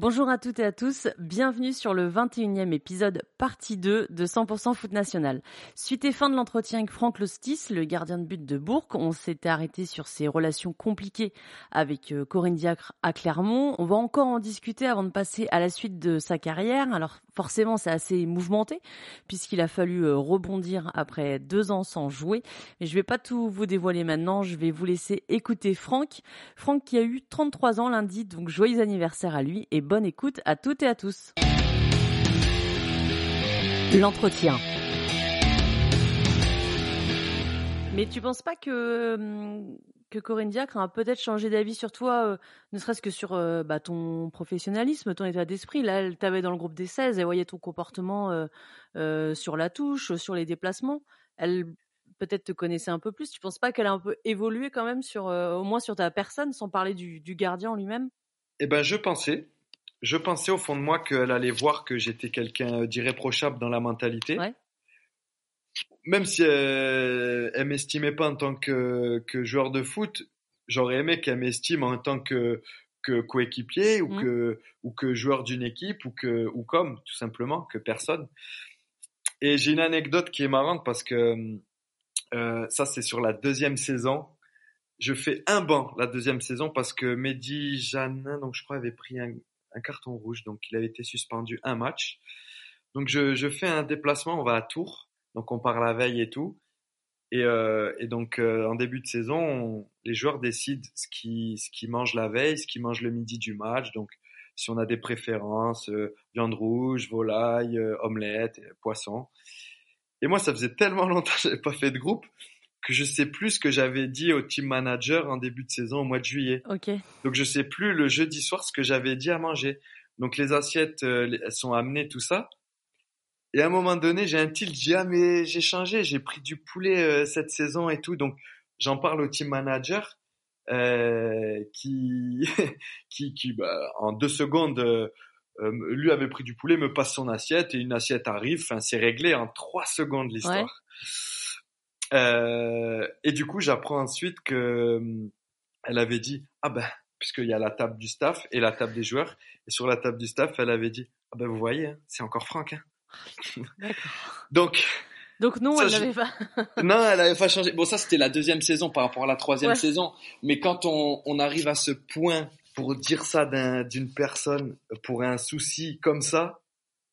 Bonjour à toutes et à tous, bienvenue sur le 21e épisode partie 2 de 100% foot national. Suite et fin de l'entretien avec Franck Lostis, le gardien de but de Bourg, on s'était arrêté sur ses relations compliquées avec euh, Corinne Diacre à Clermont. On va encore en discuter avant de passer à la suite de sa carrière. Alors forcément c'est assez mouvementé puisqu'il a fallu euh, rebondir après deux ans sans jouer. Mais je vais pas tout vous dévoiler maintenant, je vais vous laisser écouter Franck. Franck qui a eu 33 ans lundi, donc joyeux anniversaire à lui et bonne écoute à toutes et à tous. L'entretien. Mais tu penses pas que, hum, que Corinne Diacre a peut-être changé d'avis sur toi, euh, ne serait-ce que sur euh, bah, ton professionnalisme, ton état d'esprit? Là, elle t'avait dans le groupe des 16, elle voyait ton comportement euh, sur la touche, sur les déplacements. Elle peut-être te connaissait un peu plus. Tu penses pas qu'elle a un peu évolué quand même, sur, au moins sur ta personne, sans parler du, du gardien lui-même? Eh ben, je pensais je pensais au fond de moi qu'elle allait voir que j'étais quelqu'un d'irréprochable dans la mentalité. Ouais. Même si elle, elle m'estimait pas en tant que, que joueur de foot, j'aurais aimé qu'elle m'estime en tant que, que coéquipier ou, mmh. que, ou que joueur d'une équipe ou, que, ou comme, tout simplement, que personne. Et j'ai une anecdote qui est marrante parce que euh, ça, c'est sur la deuxième saison. Je fais un banc la deuxième saison parce que Mehdi Janin, donc je crois, avait pris un, un carton rouge, donc il avait été suspendu un match. Donc je, je, fais un déplacement, on va à Tours, donc on part la veille et tout. Et, euh, et donc euh, en début de saison, les joueurs décident ce qu'ils qui mangent la veille, ce qu'ils mangent le midi du match. Donc si on a des préférences, euh, viande rouge, volaille, omelette, poisson. Et moi, ça faisait tellement longtemps que j'avais pas fait de groupe que je sais plus ce que j'avais dit au team manager en début de saison au mois de juillet. Ok. Donc je sais plus le jeudi soir ce que j'avais dit à manger. Donc les assiettes euh, elles sont amenées tout ça. Et à un moment donné, j'ai un tilt, j'ai ah mais j'ai changé, j'ai pris du poulet euh, cette saison et tout. Donc j'en parle au team manager euh, qui qui qui bah, en deux secondes euh, lui avait pris du poulet, me passe son assiette et une assiette arrive. Enfin c'est réglé en trois secondes l'histoire. Ouais. Euh, et du coup, j'apprends ensuite que hum, elle avait dit ah ben puisqu'il y a la table du staff et la table des joueurs et sur la table du staff, elle avait dit ah ben vous voyez, hein, c'est encore Franck. Hein. Donc donc non, elle n'avait pas. non, elle n'avait pas changé. Bon, ça c'était la deuxième saison par rapport à la troisième ouais. saison. Mais quand on, on, arrive à ce point pour dire ça d'une personne pour un souci comme ça,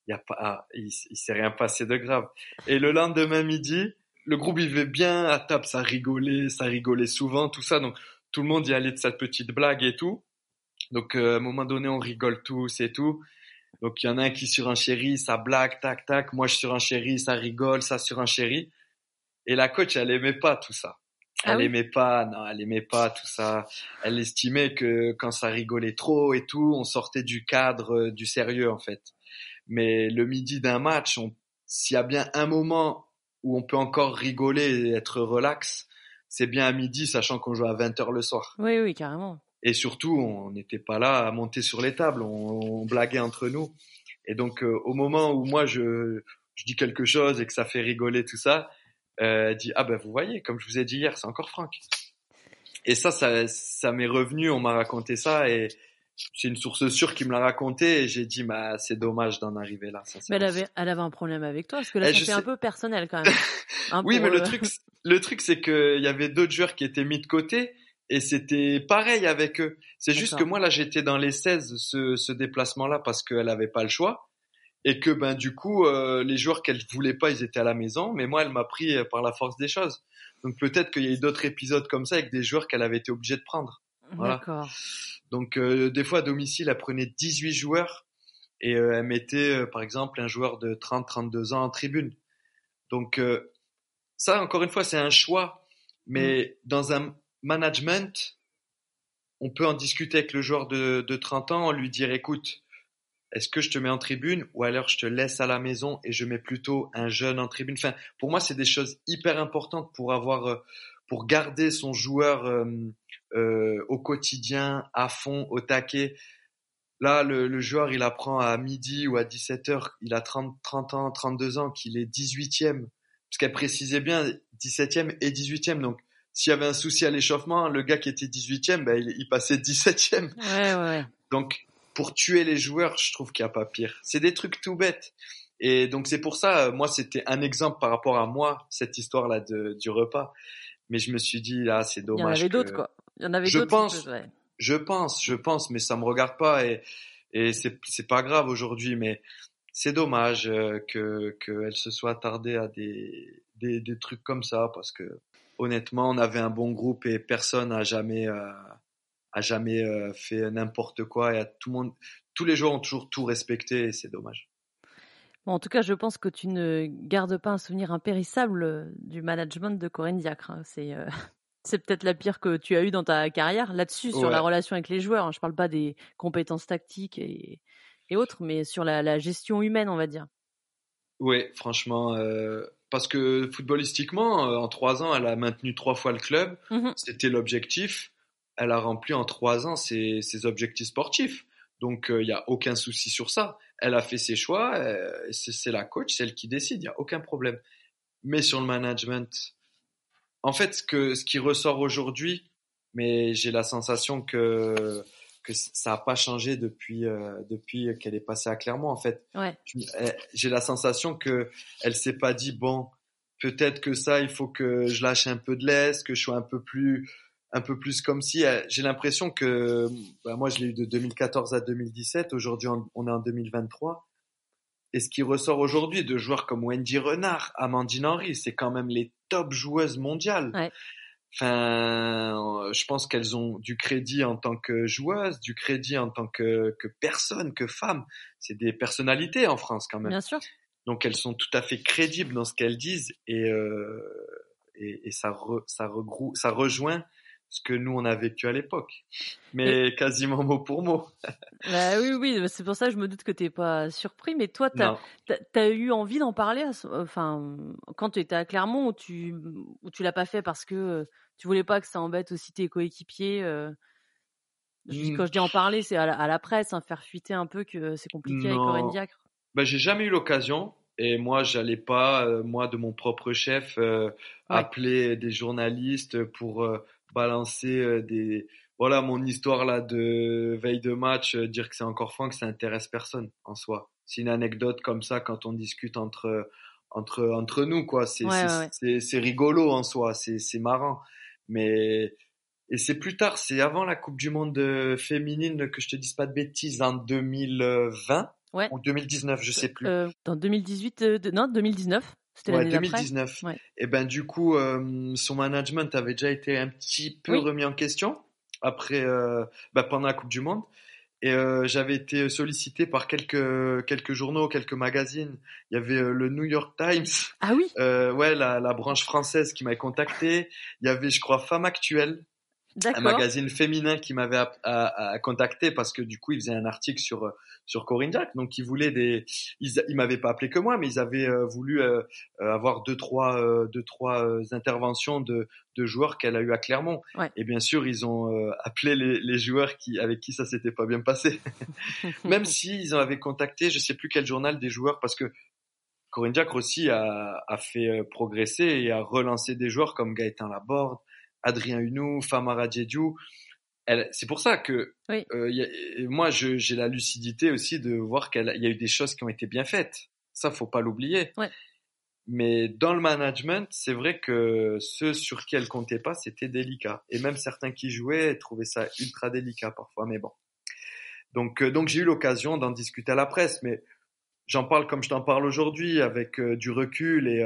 y a pas, ah, il, il s'est rien passé de grave. Et le lendemain midi, le groupe vivait bien à table, ça rigolait, ça rigolait souvent, tout ça. Donc tout le monde y allait de cette petite blague et tout. Donc euh, à un moment donné, on rigole tous et tout. Donc il y en a un qui surenchérit, ça blague, tac tac. Moi je surenchéris, ça rigole, ça surenchérit. Et la coach, elle aimait pas tout ça. Elle ah oui? aimait pas, non, elle aimait pas tout ça. Elle estimait que quand ça rigolait trop et tout, on sortait du cadre, du sérieux en fait. Mais le midi d'un match, s'il y a bien un moment où on peut encore rigoler et être relax, c'est bien à midi, sachant qu'on joue à 20h le soir. Oui, oui, carrément. Et surtout, on n'était pas là à monter sur les tables, on, on blaguait entre nous. Et donc, euh, au moment où moi, je, je, dis quelque chose et que ça fait rigoler tout ça, euh, elle dit, ah ben vous voyez, comme je vous ai dit hier, c'est encore Franck. Et ça, ça, ça m'est revenu, on m'a raconté ça et, c'est une source sûre qui me l'a raconté et j'ai dit bah c'est dommage d'en arriver là. Ça, mais elle avait, elle avait un problème avec toi parce que là eh, c'est un peu personnel quand même. oui, mais le truc, le truc c'est que il y avait d'autres joueurs qui étaient mis de côté et c'était pareil avec eux. C'est juste que moi là j'étais dans les 16 ce, ce déplacement là parce qu'elle avait pas le choix et que ben du coup euh, les joueurs qu'elle voulait pas ils étaient à la maison mais moi elle m'a pris par la force des choses. Donc peut-être qu'il y a eu d'autres épisodes comme ça avec des joueurs qu'elle avait été obligée de prendre. Voilà. D'accord. Donc euh, des fois à domicile, elle prenait 18 joueurs et euh, elle mettait euh, par exemple un joueur de 30-32 ans en tribune. Donc euh, ça, encore une fois, c'est un choix. Mais mmh. dans un management, on peut en discuter avec le joueur de, de 30 ans, lui dire écoute, est-ce que je te mets en tribune ou alors je te laisse à la maison et je mets plutôt un jeune en tribune? Enfin, pour moi, c'est des choses hyper importantes pour avoir, euh, pour garder son joueur euh, au quotidien, à fond, au taquet. Là, le, joueur, il apprend à midi ou à 17h, il a 30, 30 ans, 32 ans, qu'il est 18e. Parce qu'elle précisait bien 17e et 18e. Donc, s'il y avait un souci à l'échauffement, le gars qui était 18e, ben, il, il passait 17e. Ouais, ouais. Donc, pour tuer les joueurs, je trouve qu'il n'y a pas pire. C'est des trucs tout bêtes. Et donc, c'est pour ça, moi, c'était un exemple par rapport à moi, cette histoire-là du repas. Mais je me suis dit, là, c'est dommage. Il y en avait d'autres, quoi. Il y en avait je pense, je pense, je pense, mais ça me regarde pas et, et c'est, pas grave aujourd'hui, mais c'est dommage euh, que, qu'elle se soit attardée à des, des, des, trucs comme ça parce que, honnêtement, on avait un bon groupe et personne n'a jamais, euh, a jamais euh, fait n'importe quoi et à tout le monde, tous les joueurs ont toujours tout respecté et c'est dommage. Bon, en tout cas, je pense que tu ne gardes pas un souvenir impérissable euh, du management de Corinne Diacre. Hein. C'est euh, c'est peut-être la pire que tu as eue dans ta carrière là-dessus, sur la relation avec les joueurs. Hein. Je ne parle pas des compétences tactiques et, et autres, mais sur la, la, gestion humaine, on va dire. Oui, franchement, parce que footballistiquement, en trois ans, elle a maintenu trois fois le club. Mmh C'était l'objectif elle a rempli en trois ans ses, ses objectifs sportifs. Donc, il euh, n'y a aucun souci sur ça. Elle a fait ses choix, euh, c'est la coach, c'est elle qui décide, il n'y a aucun problème. Mais sur le management, en fait, ce, que, ce qui ressort aujourd'hui, mais j'ai la sensation que, que ça n'a pas changé depuis, euh, depuis qu'elle est passée à Clermont, en fait. Ouais. J'ai la sensation que elle s'est pas dit, bon, peut-être que ça, il faut que je lâche un peu de l'est, que je sois un peu plus un peu plus comme si euh, j'ai l'impression que bah, moi je l'ai eu de 2014 à 2017 aujourd'hui on est en 2023 et ce qui ressort aujourd'hui de joueurs comme Wendy Renard Amandine Henry c'est quand même les top joueuses mondiales. Enfin je pense qu'elles ont du crédit en tant que joueuses du crédit en tant que, que personne que femme c'est des personnalités en France quand même. Bien sûr. Donc elles sont tout à fait crédibles dans ce qu'elles disent et euh, et, ça ça ça rejoint ce que nous on a vécu à l'époque, mais quasiment mot pour mot. bah oui, oui, c'est pour ça que je me doute que t'es pas surpris. Mais toi, t'as as, eu envie d'en parler, enfin, quand tu étais à Clermont, ou tu ou tu l'as pas fait parce que tu voulais pas que ça embête aussi tes coéquipiers. Euh... Mmh. Quand je dis en parler, c'est à, la presse, hein, faire fuiter un peu que c'est compliqué avec Corinne Diacre. Bah, j'ai jamais eu l'occasion. Et moi, j'allais pas, euh, moi, de mon propre chef, euh, appeler des journalistes pour euh, balancer euh, des voilà mon histoire là de veille de match, euh, dire que c'est encore franc, que ça intéresse personne en soi. C'est une anecdote comme ça quand on discute entre entre entre nous quoi. C'est rigolo en soi, c'est c'est marrant. Mais et c'est plus tard, c'est avant la Coupe du Monde euh, féminine que je te dise pas de bêtises en 2020 ou 2019, je sais plus. Euh, dans 2018, non 2019. C'était ouais, 2019. Et ben du coup, euh, son management avait déjà été un petit peu remis en question après, euh, bah, pendant la Coupe du Monde. Et euh, j'avais été sollicité par quelques quelques journaux, quelques magazines. Il y avait le New York Times. Ah oui. ouais, la, la branche française qui m'avait contacté. Il y avait, je crois, Femme Actuelle un magazine féminin qui m'avait contacté parce que du coup il faisait un article sur sur Corinne Jack donc ils voulaient des ils, ils m'avaient pas appelé que moi mais ils avaient euh, voulu euh, euh, avoir deux trois deux trois interventions de de joueurs qu'elle a eu à Clermont. Et bien sûr ils ont appelé les, les joueurs qui avec qui ça s'était pas bien passé. Même si ils en avaient contacté je sais plus quel journal des joueurs parce que Corinne Jack aussi a, a fait progresser et a relancé des joueurs comme Gaëtan Laborde Adrien Hunou, Famara Diédiou. C'est pour ça que euh, moi, j'ai la lucidité aussi de voir qu'il y a eu des choses qui ont été bien faites. Ça, faut pas l'oublier. Mais dans le management, c'est vrai que ceux sur qui elle comptait pas, c'était délicat. Et même certains qui jouaient trouvaient ça ultra délicat parfois. Mais bon. Donc, euh, donc j'ai eu l'occasion d'en discuter à la presse, mais j'en parle comme je t'en parle aujourd'hui, avec euh, du recul et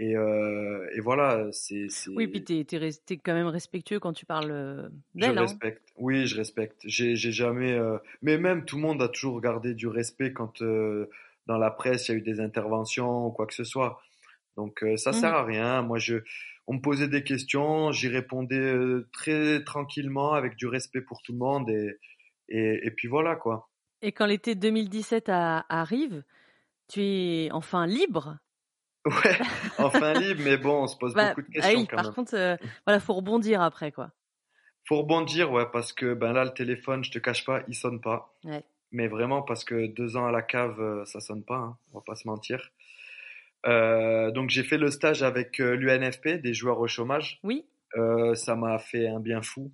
et, euh, et voilà, c'est. Oui, puis t'es es, quand même respectueux quand tu parles euh, d'elle. Je hein. respecte. Oui, je respecte. J'ai jamais. Euh... Mais même tout le monde a toujours gardé du respect quand euh, dans la presse il y a eu des interventions ou quoi que ce soit. Donc ça sert mmh. à rien. Moi, je, on me posait des questions, j'y répondais très tranquillement avec du respect pour tout le monde et et, et puis voilà quoi. Et quand l'été 2017 arrive, tu es enfin libre Ouais, enfin libre, mais bon, on se pose bah, beaucoup de questions. Ah oui, par contre, euh, voilà, faut rebondir après, quoi. Faut rebondir, ouais, parce que ben là, le téléphone, je te cache pas, il sonne pas. Ouais. Mais vraiment, parce que deux ans à la cave, euh, ça sonne pas, hein, on va pas se mentir. Euh, donc j'ai fait le stage avec l'UNFP, des joueurs au chômage. Oui. Euh, ça m'a fait un bien fou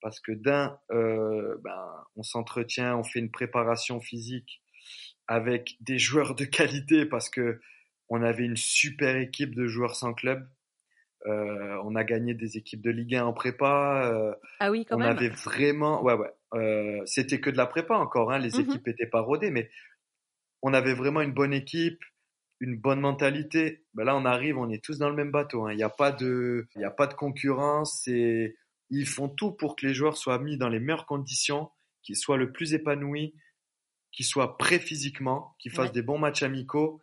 parce que d'un, euh, ben, on s'entretient, on fait une préparation physique avec des joueurs de qualité parce que on avait une super équipe de joueurs sans club. Euh, on a gagné des équipes de Ligue 1 en prépa. Euh, ah oui, quand on même. avait vraiment, ouais, ouais. Euh, c'était que de la prépa encore. Hein, les mmh équipes étaient pas rodées, mais on avait vraiment une bonne équipe, une bonne mentalité. Ben là, on arrive, on est tous dans le même bateau. Hein. Il n'y a pas de, il a pas de concurrence. Et ils font tout pour que les joueurs soient mis dans les meilleures conditions, qu'ils soient le plus épanouis, qu'ils soient prêts physiquement, qu'ils fassent des bons matchs amicaux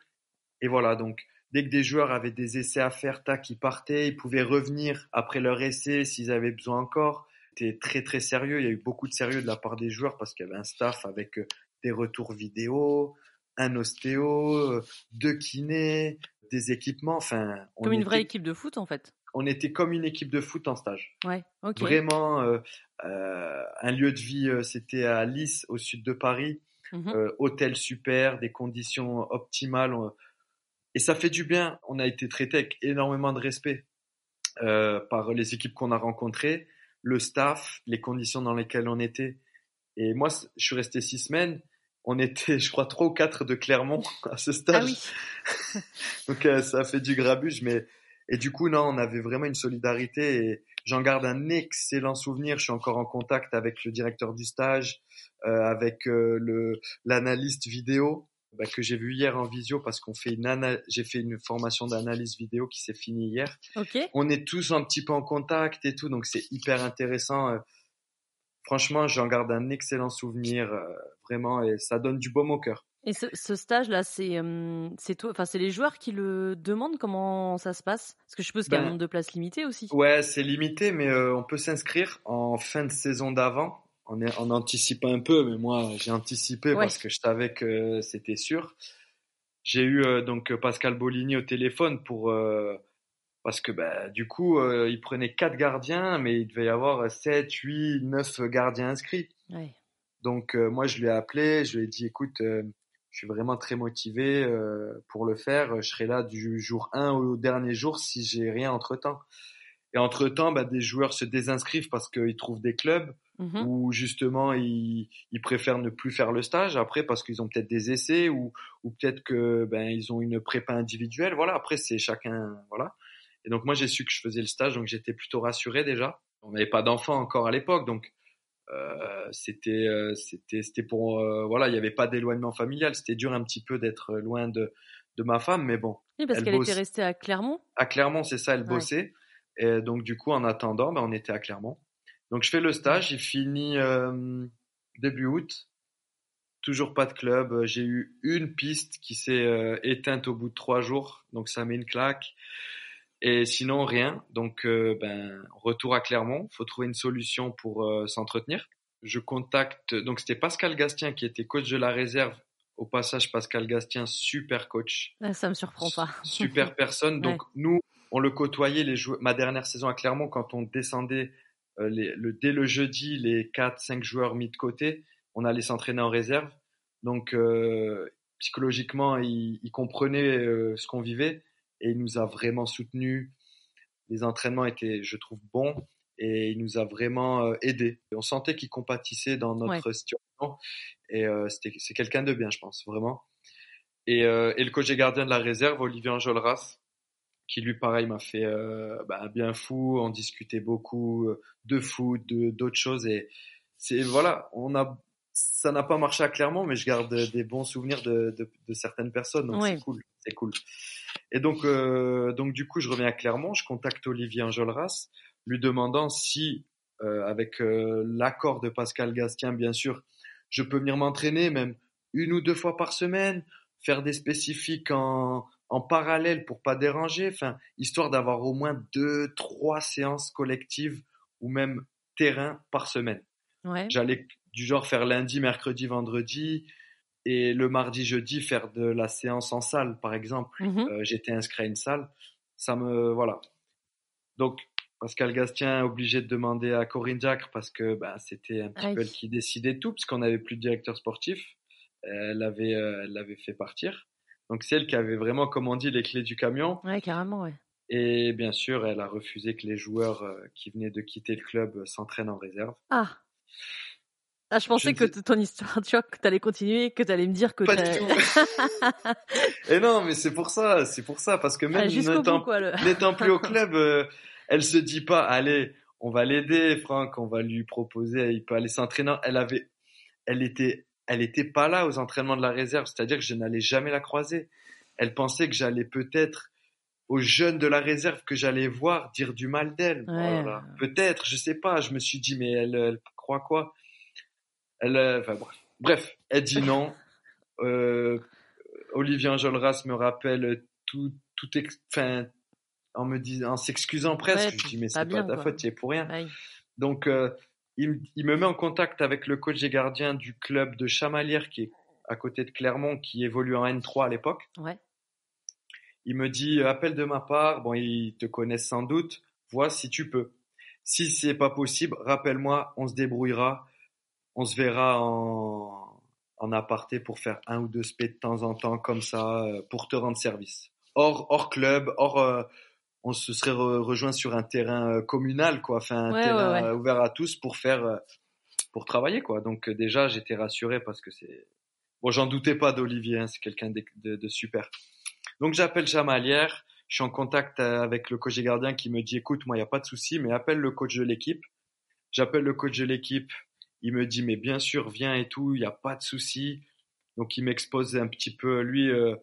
et voilà, donc dès que des joueurs avaient des essais à faire, tac, ils partaient, ils pouvaient revenir après leur essai s'ils avaient besoin encore. C'était très très sérieux, il y a eu beaucoup de sérieux de la part des joueurs parce qu'il y avait un staff avec euh, des retours vidéo, un ostéo, euh, deux kinés, des équipements, enfin... Comme une vraie équipe de foot en fait on était comme une équipe de foot en stage. Ouais, ok. Vraiment, euh, un lieu de vie, c'était à Lys, au sud de Paris. Mmh hôtel super, des conditions optimales. Et ça fait du bien. On a été traité avec énormément de respect euh, par les équipes qu'on a rencontrées, le staff, les conditions dans lesquelles on était. Et moi, je suis resté six semaines. On était, je crois, trois ou quatre de Clermont à ce stage. Ah oui. Donc euh, ça fait du grabuge, mais et du coup non, on avait vraiment une solidarité et j'en garde un excellent souvenir. Je suis encore en contact avec le directeur du stage, euh, avec euh, le l'analyste vidéo bah, que j'ai vu hier en visio parce qu'on fait une j'ai fait une formation d'analyse vidéo qui s'est finie hier. On est tous un petit peu en contact et tout, donc c'est hyper intéressant. Euh. Franchement, j'en garde un excellent souvenir, euh, vraiment, et ça donne du baume au cœur. Et ce, stage-là, c'est c'est toi, enfin c'est les joueurs qui le demandent? Comment ça se passe? Parce que je suppose qu'il y a un ben nombre de places limité aussi. Ouais, c'est limité, mais euh, on peut s'inscrire en fin de saison d'avant on, est, on anticipe un peu, mais moi j'ai anticipé parce que je savais que c'était sûr. J'ai eu euh, donc Pascal Bolini au téléphone pour euh, parce que bah, du coup euh, il prenait quatre gardiens, mais il devait y avoir 7, 8, 9 gardiens inscrits. Donc moi je lui ai appelé, je lui ai dit écoute, je suis vraiment très motivé pour le faire, je serai là du jour 1 au dernier jour si j'ai rien entre temps. Et entre temps, bah, des joueurs se désinscrivent parce qu'ils trouvent des clubs Mmh ou justement ils, ils, préfèrent ne plus faire le stage après parce qu'ils ont peut-être des essais ou, ou peut-être que ben ils ont une prépa individuelle. Voilà, après c'est chacun voilà. Et donc moi j'ai su que je faisais le stage donc j'étais plutôt rassuré déjà. On n'avait pas d'enfants encore à l'époque donc euh, c'était euh, c'était c'était pour euh, voilà il n'y avait pas d'éloignement familial. C'était dur un petit peu d'être loin de de ma femme mais bon. Oui parce qu'elle était restée à Clermont. À Clermont c'est ça elle bossait et donc du coup en attendant ben, on était à Clermont. Donc je fais le stage, il finit euh, début août. Toujours pas de club. J'ai eu une piste qui s'est euh, éteinte au bout de trois jours, donc ça met une claque. Et sinon rien. Donc euh, ben retour à Clermont. Faut trouver une solution pour s'entretenir. Je contacte. Donc c'était Pascal Gastien qui était coach de la réserve. Au passage, Pascal Gastien, super coach. Ah, ça me surprend pas. super personne. Donc nous, on le côtoyait les Ma dernière saison à Clermont, quand on descendait euh, le, dès le jeudi, les 4-5 joueurs mis de côté, on allait s'entraîner en réserve. Donc euh, psychologiquement, il, il comprenait euh, ce qu'on vivait et il nous a vraiment soutenus. Les entraînements étaient, je trouve, bons et il nous a vraiment euh, aidés. On sentait qu'il compatissait dans notre situation. Et euh, c'est quelqu'un de bien, je pense, vraiment. Et, et le coach et gardien de la réserve, Olivier Enjolras, qui lui pareil m'a fait euh, bah, bien fou, on discutait beaucoup euh, de foot, de d'autres choses. Et c'est voilà, on a ça n'a pas marché à Clermont, mais je garde des bons souvenirs de, de, de certaines personnes, donc c'est cool, c'est cool. Et donc euh, donc du coup je reviens à Clermont, je contacte Olivier Enjolras, lui demandant si euh, avec euh, l'accord de Pascal Gastien bien sûr, je peux venir m'entraîner même une ou deux fois par semaine, faire des spécifiques en en parallèle pour pas déranger, enfin, histoire d'avoir au moins deux, trois séances collectives ou même terrain par semaine. Ouais. J'allais du genre faire lundi, mercredi, vendredi, et le mardi, jeudi, faire de la séance en salle, par exemple. Mmh euh, j'étais inscrit à une salle. Ça me, voilà. Donc, Pascal Gastien obligé de demander à Corinne Jacques parce que bah, c'était un petit peu elle qui décidait tout, puisqu'on n'avait plus de directeur sportif. Elle avait, euh, elle l'avait fait partir. Donc, c'est elle qui avait vraiment, comme on dit, les clés du camion. Ouais, carrément, ouais. Et bien sûr, elle a refusé que les joueurs euh, qui venaient de quitter le club s'entraînent en réserve. Ah. Ah, je pensais que ton histoire, tu vois, que t'allais continuer, que t'allais me dire que Pas du tout. Et non, mais c'est pour ça, c'est pour ça, parce que même n'étant plus au club, euh, elle se dit pas, allez, on va l'aider, Franck, on va lui proposer, il peut aller s'entraîner. Elle avait, elle était, elle était pas là aux entraînements de la réserve, c'est-à-dire que je n'allais jamais la croiser. Elle pensait que j'allais peut-être aux jeunes de la réserve que j'allais voir dire du mal d'elle. Voilà. Peut-être, je sais pas. Je me suis dit, mais elle, elle croit quoi? Elle, euh, enfin, bref. elle dit non. Euh, Olivier Enjolras me rappelle tout, tout, enfin, en me disant, en s'excusant presque. je dis mais c'est pas, ta faute, tu es pour rien. Donc, euh, il, il, me met en contact avec le coach et gardien du club de Chamalières qui est à côté de Clermont, qui évolue en N3 à l'époque. Ouais. Il me dit appelle de ma part. Bon, ils te connaissent sans doute. Vois si tu peux. Si c'est pas possible, rappelle-moi, on se débrouillera on se verra en, en aparté pour faire un ou deux spé de temps en temps comme ça euh, pour te rendre service. Hors, hors club, hors, euh, on se serait rejoint sur un terrain euh, communal, quoi, enfin un terrain ouvert à tous pour faire, pour travailler, quoi. Donc déjà, j'étais rassuré parce que c'est, bon, j'en doutais pas d'Olivier, hein, c'est quelqu'un de, de, super. Donc j'appelle Chamalière, je suis en contact avec le coach et gardien qui me dit, écoute, moi, il y a pas de souci, mais appelle le coach de l'équipe. J'appelle le coach de l'équipe, il me dit, mais bien sûr, viens et tout, il n'y a pas de souci. Donc, il m'expose un petit peu, lui, euh,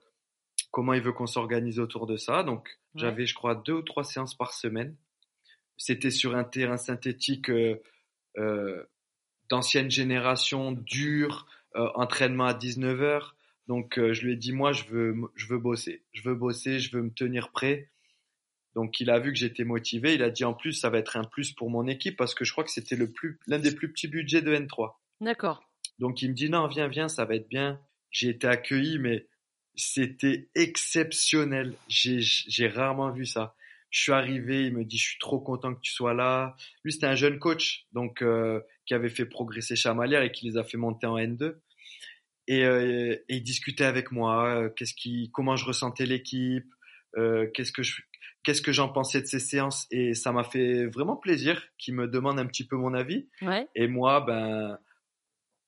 comment il veut qu'on s'organise autour de ça. Donc, j'avais, je crois, deux ou trois séances par semaine. C'était sur un terrain synthétique euh, euh, d'ancienne génération, dur, entraînement à 19 heures. Donc, je lui ai dit, moi, je veux, je veux bosser. Je veux bosser, je veux me tenir prêt. Donc il a vu que j'étais motivé, il a dit en plus ça va être un plus pour mon équipe parce que je crois que c'était le plus l'un des plus petits budgets de N3. D'accord. Donc il me dit non, viens viens, ça va être bien. J'ai été accueilli mais c'était exceptionnel. J'ai rarement vu ça. Je suis arrivé, il me dit je suis trop content que tu sois là. Lui c'était un jeune coach donc euh, qui avait fait progresser Chamalière et qui les a fait monter en N2. Et, euh, et il discutait avec moi, euh, qu'est-ce qui, comment je ressentais l'équipe, qu'est-ce que je, qu'est-ce que j'en pensais de ces séances et ça m'a fait vraiment plaisir qu'il me demande un petit peu mon avis. Et moi, ben,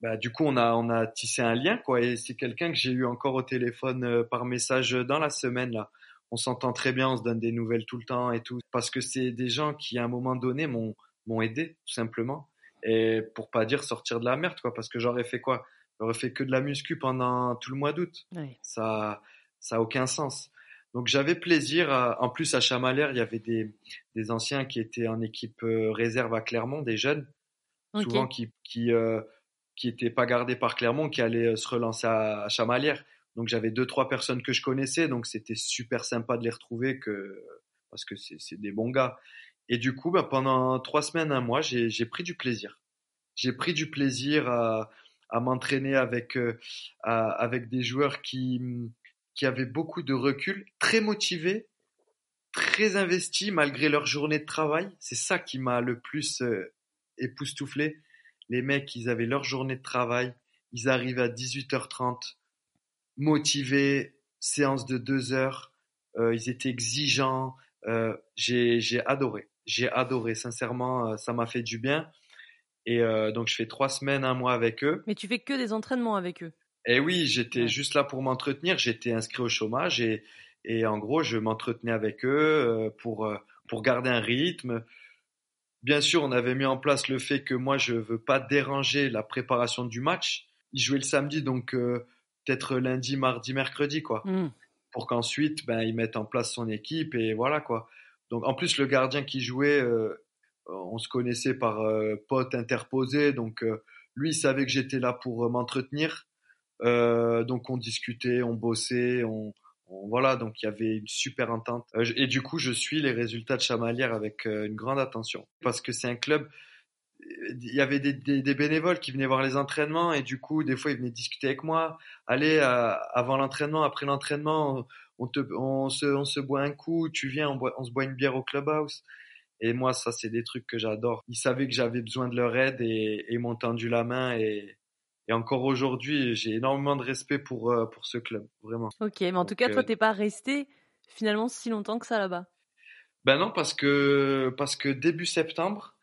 ben, du coup, on a, on a tissé un lien, quoi. Et c'est quelqu'un que j'ai eu encore au téléphone euh, par message dans la semaine, là. On s'entend très bien, on se donne des nouvelles tout le temps et tout. Parce que c'est des gens qui, à un moment donné, m'ont, m'ont aidé, tout simplement. Et pour pas dire sortir de la merde, quoi. Parce que j'aurais fait quoi? J'aurais fait que de la muscu pendant tout le mois d'août. Ça, ça a aucun sens. Donc j'avais plaisir. en plus à Chamalère, il y avait des, des anciens qui étaient en équipe euh, réserve à Clermont, des jeunes, souvent qui qui euh, qui étaient pas gardés par Clermont, qui allaient euh, se relancer à, Chamalières. Donc j'avais deux trois personnes que je connaissais, donc c'était super sympa de les retrouver parce que c'est des bons gars. Et du coup, bah, pendant trois semaines, un mois, j'ai pris du plaisir. J'ai pris du plaisir à, à m'entraîner avec avec des joueurs qui qui avaient beaucoup de recul, très motivés, très investis malgré leur journée de travail. C'est ça qui m'a le plus euh, époustouflé. Les mecs, ils avaient leur journée de travail, ils arrivent à 18h30, motivés, séance de deux heures, euh, ils étaient exigeants. Euh, j'ai adoré, j'ai adoré. Sincèrement, ça m'a fait du bien. Et donc je fais trois semaines, un mois avec eux. Mais tu fais que des entraînements avec eux eh oui, j'étais juste là pour m'entretenir. J'étais inscrit au chômage et, et en gros, je m'entretenais avec eux euh, pour, euh, pour garder un rythme. Bien sûr, on avait mis en place le fait que moi, je veux pas déranger la préparation du match. Ils jouaient le samedi, donc euh, peut-être lundi, mardi, mercredi, quoi. Mmh. Pour qu'ensuite, ben, ils mettent en place son équipe et voilà, quoi. Donc, en plus, le gardien qui jouait, on se connaissait par pote interposé, donc lui, il savait que j'étais là pour m'entretenir. Euh, donc on discutait, on bossait, on, voilà, donc il y avait une super entente. Euh, et du coup, je suis les résultats de Chamalière avec euh, une grande attention parce que c'est un club. il y avait des, bénévoles qui venaient voir les entraînements et du coup, des fois, ils venaient discuter avec moi. Allez, avant l'entraînement, après l'entraînement, on, on, se, on se boit un coup, tu viens, on, on se boit une bière au clubhouse. Et moi, ça, c'est des trucs que j'adore. Ils savaient que j'avais besoin de leur aide et, ils m'ont tendu la main. Et, et encore aujourd'hui, j'ai énormément de respect pour, euh, pour ce club, vraiment. Ok, mais en tout cas, toi, euh, t'es pas resté finalement si longtemps que ça là-bas? Ben non, parce que, parce que début septembre,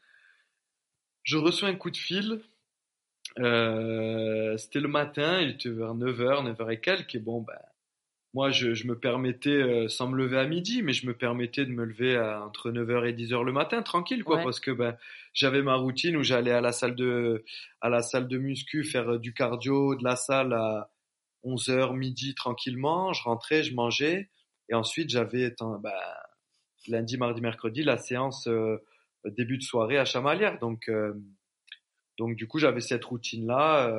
je reçois un coup de fil. Euh, c'était le matin, il était vers 9h, 9h et quelques. Et bon, ben, moi, je, je, me permettais, euh, sans me lever à midi, mais je me permettais de me lever à, entre 9h et 10h le matin, tranquille, quoi, parce que ben, j'avais ma routine où j'allais à la salle de, à la salle de muscu faire euh, du cardio, de la salle à 11h, midi, tranquillement. Je rentrais, je mangeais, et ensuite j'avais, ben, lundi, mardi, mercredi, la séance euh, début de soirée à Chamalières. Donc, donc du coup, j'avais cette routine-là,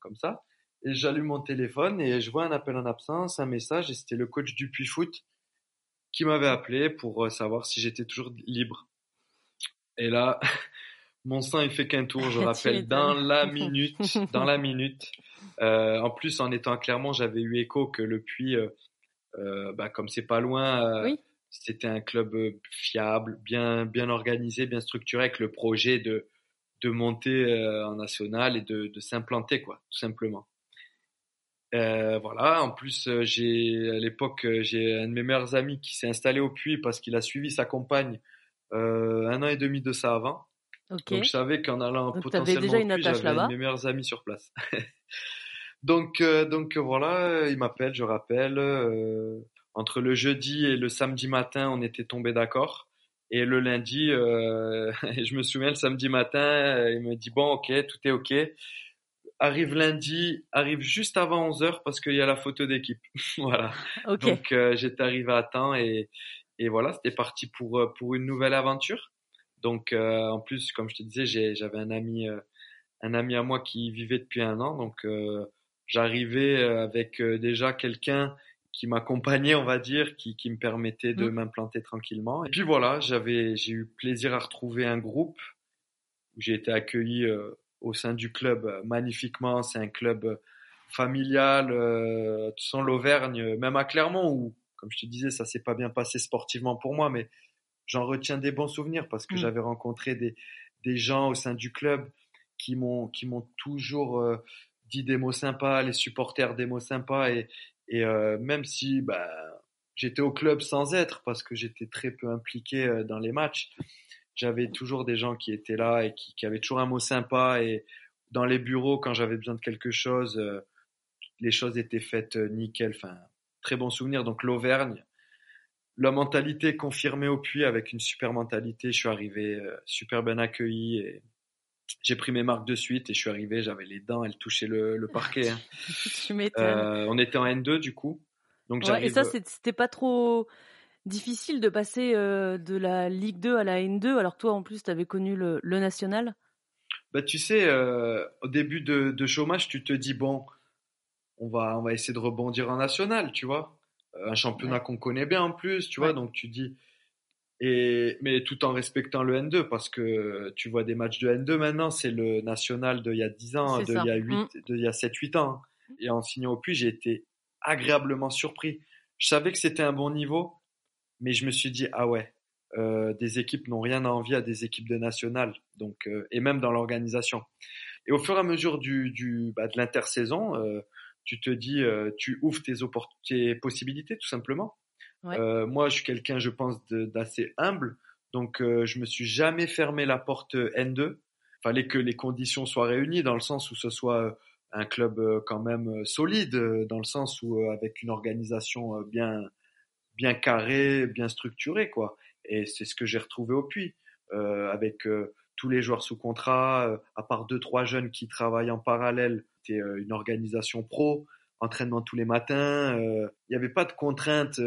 comme ça. Et j'allume mon téléphone et je vois un appel en absence, un message, et c'était le coach du Puy Foot qui m'avait appelé pour euh, savoir si j'étais toujours libre. Et là, mon sang il fait qu'un tour, je rappelle, dans la minute, dans la minute. Euh, en plus, en étant clairement, j'avais eu écho que le Puy, euh, euh bah, comme c'est pas loin, euh, c'était un club fiable, bien, bien organisé, bien structuré, avec le projet de de monter en national et de, de s'implanter, quoi, tout simplement. Euh, voilà. En plus, euh, j'ai à l'époque euh, j'ai un de mes meilleurs amis qui s'est installé au puits parce qu'il a suivi sa compagne euh, un an et demi de ça avant. Donc je savais qu'en allant donc, potentiellement déjà une j'avais un de mes meilleurs amis sur place. donc donc voilà, il m'appelle, je rappelle. entre le jeudi et le samedi matin, on était tombé d'accord. Et le lundi, je me souviens le samedi matin, il me dit bon ok, tout est ok arrive lundi, arrive juste avant 11h parce qu'il y a la photo d'équipe. voilà. Donc euh, j'étais arrivé à temps et, et voilà, c'était parti pour, euh, pour une nouvelle aventure. Donc euh, en plus, comme je te disais, j'avais un ami, un ami à moi qui vivait depuis un an. Donc j'arrivais avec déjà quelqu'un qui m'accompagnait, on va dire, qui, qui me permettait de mmh. m'implanter tranquillement. Et puis voilà, j'avais, j'ai eu plaisir à retrouver un groupe où j'ai été accueilli au sein du club euh, magnifiquement. C'est un club euh, familial, euh, sans l'Auvergne, même à Clermont où, comme je te disais, ça s'est pas bien passé sportivement pour moi, mais j'en retiens des bons souvenirs parce que mm. j'avais rencontré des, des gens au sein du club qui m'ont qui m'ont toujours dit des mots sympas, les supporters des mots sympas et et même si bah j'étais au club sans être parce que j'étais très peu impliqué dans les matchs, j'avais toujours des gens qui étaient là et qui, qui, avaient toujours un mot sympa. Et dans les bureaux, quand j'avais besoin de quelque chose, euh, les choses étaient faites euh, nickel. Enfin, très bon souvenir. Donc l'Auvergne, la mentalité confirmée au puits avec une super mentalité. Je suis arrivé euh, super bien accueilli et j'ai pris mes marques de suite et je suis arrivé. J'avais les dents, elles touchaient le, le parquet. Hein. tu m'étonnes. on était en N2 du coup. Donc ouais, et ça, c'était pas trop difficile de passer euh, de la Ligue 2 à la N2, alors toi en plus tu avais connu le, national? Bah, Tu sais, euh, au début de, chômage, tu te dis, bon, on va, on va essayer de rebondir en national, tu vois. Un championnat qu'on connaît bien en plus, tu vois, donc tu dis. Et, mais tout en respectant le N2, parce que tu vois des matchs de N2 maintenant, c'est le national d'il y a 10 ans, d'il y a, 8, mm. de, il y a 7-8 ans. Et en signant au puits, j'ai été agréablement surpris. Je savais que c'était un bon niveau, mais je me suis dit ah ouais, euh, des équipes n'ont rien à envier à des équipes de nationales, donc euh, et même dans l'organisation. Et au fur et à mesure du, du bah, de l'intersaison, euh, tu te dis, euh, tu ouvres tes, tes possibilités tout simplement. Ouais. moi, je suis quelqu'un, je pense, d'assez humble, donc je me suis jamais fermé la porte N2. Fallait que les conditions soient réunies dans le sens où ce soit un club quand même solide, dans le sens où avec une organisation bien bien carré, bien structuré, quoi. Et c'est ce que j'ai retrouvé au Puy, euh, avec euh, tous les joueurs sous contrat, euh, à part deux trois jeunes qui travaillent en parallèle. C'était euh, une organisation pro, entraînement tous les matins. Il n'y avait pas de contraintes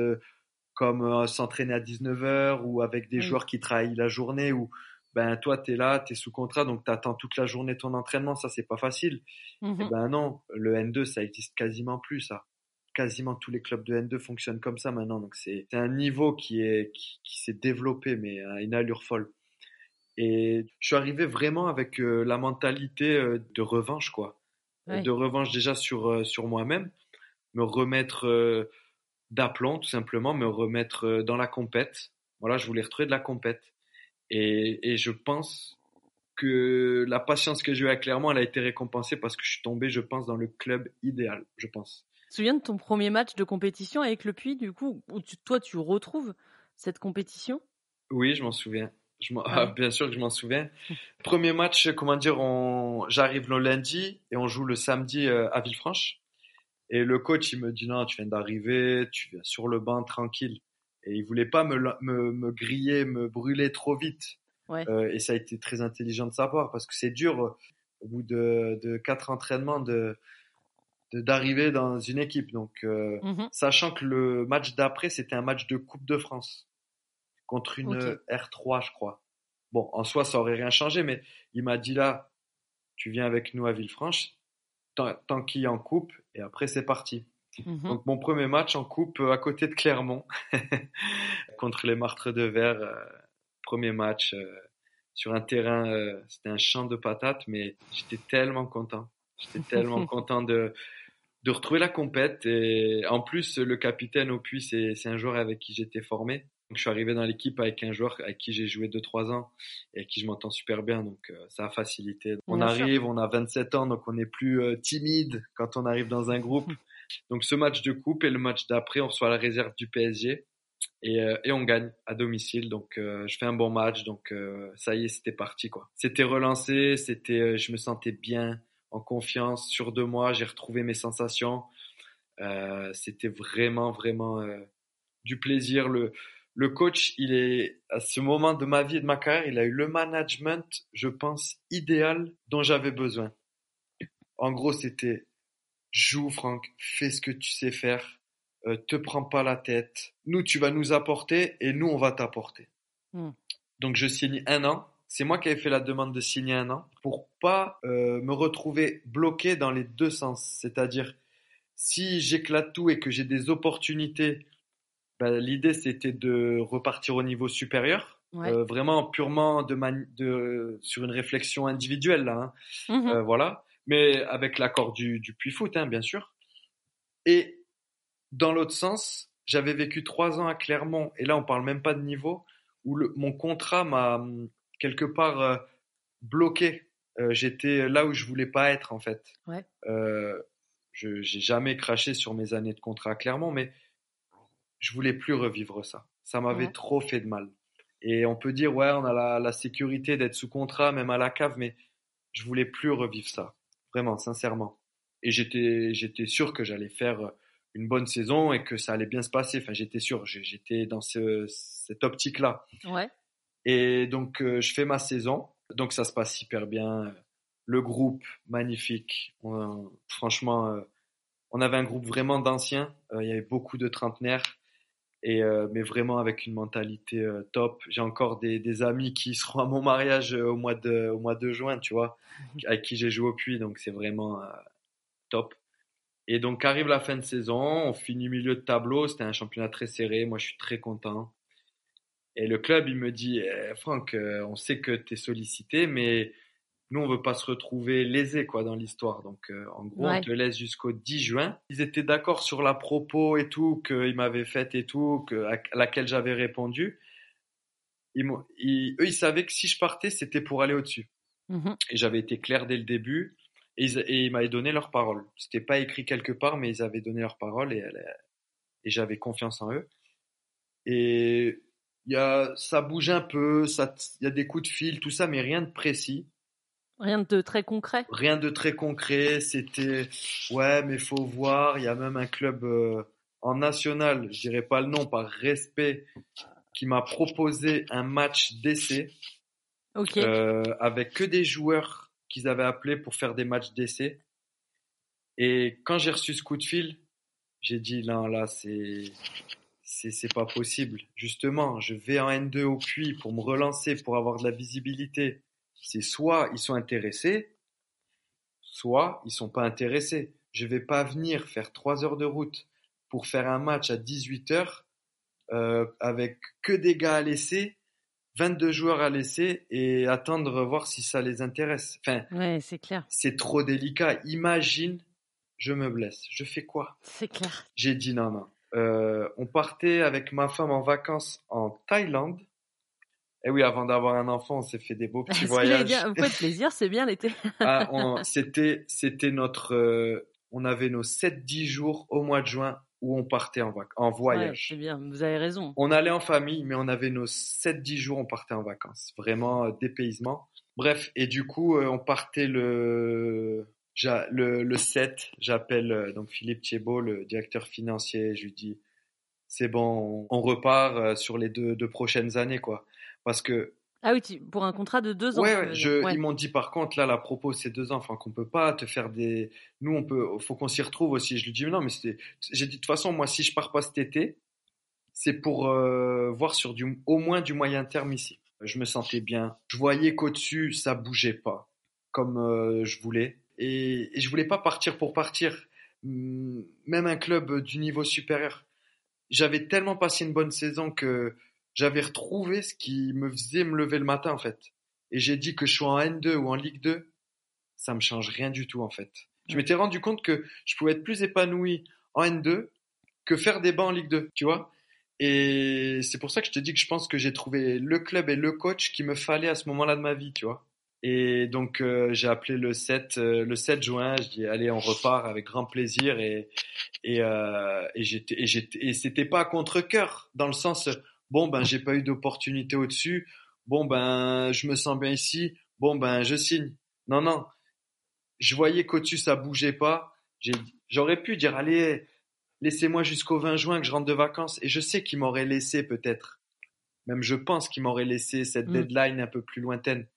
comme s'entraîner à 19h ou avec des joueurs qui travaillent la journée ou ben toi tu es là, tu es sous contrat donc tu attends toute la journée ton entraînement, ça c'est pas facile. Mmh ben non, le N2 ça existe quasiment plus ça quasiment tous les clubs de N2 fonctionnent comme ça maintenant. Donc c'est un niveau qui est qui, s'est développé mais à une allure folle. Et je suis arrivé vraiment avec la mentalité de revanche, quoi. De revanche déjà sur, sur moi-même, me remettre d'aplomb, tout simplement, me remettre dans la compète. Voilà, je voulais retrouver de la compète. Et, et je pense que la patience que j'ai eue à Clermont, elle a été récompensée parce que je suis tombé, je pense, dans le club idéal, je pense. Tu te souviens de ton premier match de compétition avec le Puy, du coup, où toi, tu retrouves cette compétition? Oui, je m'en souviens. Je ah, bien sûr que je m'en souviens. Premier match, comment dire, on... j'arrive le lundi et on joue le samedi euh, à Villefranche. Et le coach, il me dit non, tu viens d'arriver, tu viens sur le banc tranquille. Et il voulait pas me, me, me griller, me brûler trop vite. Euh, et ça a été très intelligent de sa part parce que c'est dur euh, au bout de, de quatre entraînements de d'arriver dans une équipe. Donc, euh, mmh sachant que le match d'après, c'était un match de Coupe de France contre une R3, je crois. Bon, en soi, ça aurait rien changé, mais il m'a dit là, tu viens avec nous à Villefranche, tant, qu'il y a en coupe, et après c'est parti. Mmh Donc mon premier match en coupe à côté de Clermont contre les Martres de Verre premier match euh, sur un terrain, euh, c'était un champ de patates, mais j'étais tellement content. J'étais tellement content de, de retrouver la compète. Et en plus, le capitaine au puits, c'est un joueur avec qui j'étais formé. Donc, je suis arrivé dans l'équipe avec un joueur avec qui j'ai joué 2-3 ans et avec qui je m'entends super bien. Donc, euh, ça a facilité. On arrive, on a 27 ans, donc on est plus timide quand on arrive dans un groupe. Donc, ce match de coupe et le match d'après, on reçoit la réserve du PSG. Euh, et, on gagne à domicile. Donc euh, je fais un bon match. Donc euh, ça y est, c'était parti quoi. C'était relancé, c'était, je me sentais bien, en confiance, sur de moi. J'ai retrouvé mes sensations. c'était vraiment vraiment du plaisir. Le le coach, il est à ce moment de ma vie et de ma carrière, il a eu le management, je pense, idéal dont j'avais besoin. En gros, c'était joue Franck, fais ce que tu sais faire euh, te prends pas la tête. Nous, tu vas nous apporter et nous, on va t'apporter. Hmm. Donc, je signe un an. C'est moi qui avais fait la demande de signer un an pour pas euh, me retrouver bloqué dans les deux sens. C'est-à-dire, si j'éclate tout et que j'ai des opportunités, bah, l'idée c'était de repartir au niveau supérieur. Euh, vraiment purement de, de sur une réflexion individuelle là, hein. mmh voilà, mais avec l'accord du, du Puy Foot, hein, bien sûr. Et dans l'autre sens, j'avais vécu trois ans à Clermont, et là on parle même pas de niveau, où mon contrat m'a quelque part euh, bloqué. Euh, j'étais là où je voulais pas être en fait. Ouais. Euh, je j'ai jamais craché sur mes années de contrat à Clermont, mais je voulais plus revivre ça. Ça m'avait trop fait de mal. Et on peut dire ouais, on a la, la sécurité d'être sous contrat, même à la cave, mais je voulais plus revivre ça. Vraiment, sincèrement. Et j'étais j'étais sûr que j'allais faire une bonne saison et que ça allait bien se passer. Enfin, j'étais sûr, j'étais dans ce, cette optique-là. Ouais. Et donc, euh, je fais ma saison. Donc, ça se passe hyper bien. Le groupe, magnifique. franchement, euh, on avait un groupe vraiment d'anciens. Euh, il y avait beaucoup de trentenaires. Et, mais vraiment avec une mentalité top. J'ai encore des, des, amis qui seront à mon mariage au mois de, au mois de juin, tu vois, avec qui j'ai joué au puits. Donc, c'est vraiment top. Et donc arrive la fin de saison, on finit milieu de tableau, c'était un championnat très serré, moi je suis très content. Et le club, il me dit, eh, Franck, euh, on sait que tu es sollicité, mais nous, on veut pas se retrouver lésé quoi dans l'histoire. Donc, euh, en gros, on te laisse jusqu'au 10 juin. Ils étaient d'accord sur la propos et tout qu'ils m'avaient faite et tout, que, à laquelle j'avais répondu. Ils, ils, eux, ils savaient que si je partais, c'était pour aller au-dessus. Mmh et j'avais été clair dès le début. Et ils, m'avaient donné leur parole. C'était pas écrit quelque part, mais ils avaient donné leur parole et, et j'avais confiance en eux. Et y a, ça bouge un peu, il y a des coups de fil, tout ça, mais rien de précis. Rien de très concret. Rien de très concret. C'était ouais, mais faut voir. Il y a même un club euh, en national, je dirais pas le nom par respect, qui m'a proposé un match d'essai euh, avec que des joueurs qu'ils avaient appelé pour faire des matchs d'essai. Et quand j'ai reçu ce coup de fil, j'ai dit là, là, c'est, c'est, pas possible. Justement, je vais en N2 au puits pour me relancer, pour avoir de la visibilité. C'est soit ils sont intéressés, soit ils sont pas intéressés. Je vais pas venir faire trois heures de route pour faire un match à 18 heures euh, avec que des gars à laisser 22 joueurs à laisser et attendre voir si ça les intéresse. Enfin, ouais, c'est clair. C'est trop délicat. Imagine, je me blesse. Je fais quoi? C'est clair. J'ai dit non, non. Euh, on partait avec ma femme en vacances en Thaïlande. Et oui, avant d'avoir un enfant, on s'est fait des beaux petits voyages. Vous faites plaisir, c'est bien l'été. ah, c'était, c'était notre, euh, on avait nos 7-10 jours au mois de juin où on partait en, en voyage. c'est bien, vous avez raison. On allait en famille, mais on avait nos 7-10 jours, on partait en vacances. Vraiment euh, dépaysement. Bref, et du coup, euh, on partait le, le, le 7. J'appelle euh, donc Philippe Thiebaud, le directeur financier. Je lui dis, c'est bon, on, repart sur les deux, deux prochaines années, quoi. Parce que ah oui, pour un contrat de deux ans. Ouais, Ils m'ont dit par contre, là, la propos, c'est deux ans. Enfin, qu'on peut pas te faire des. Nous, on peut. Faut qu'on s'y retrouve aussi. Je lui dis, non, mais c'était. J'ai dit, de toute façon, moi, si je pars pas cet été, c'est pour euh, voir sur du, au moins du moyen terme ici. Je me sentais bien. Je voyais qu'au-dessus, ça bougeait pas comme euh, je voulais. Et, et je voulais pas partir pour partir. Hum, même un club du niveau supérieur. J'avais tellement passé une bonne saison que j'avais retrouvé ce qui me faisait me lever le matin en fait. Et j'ai dit que je sois en N2 ou en Ligue 2, ça me change rien du tout en fait. Je m'étais rendu compte que je pouvais être plus épanoui en N2 que faire des bancs en Ligue 2, tu vois. Et c'est pour ça que je te dis que je pense que j'ai trouvé le club et le coach qui me fallait à ce moment-là de ma vie, tu vois. Et donc euh, j'ai appelé le 7 euh, le 7 juin, je dis allez on repart avec grand plaisir et et euh, et j'étais et j'étais et c'était pas contre cœur dans le sens Bon, ben, j'ai pas eu d'opportunité au-dessus. Bon, ben, je me sens bien ici. Bon, ben, je signe. Non, non. Je voyais qu'au-dessus, ça bougeait pas. J'aurais pu dire, allez, laissez-moi jusqu'au 20 juin que je rentre de vacances. Et je sais qu'il m'aurait laissé peut-être. Même je pense qu'il m'aurait laissé cette mm. deadline un peu plus lointaine.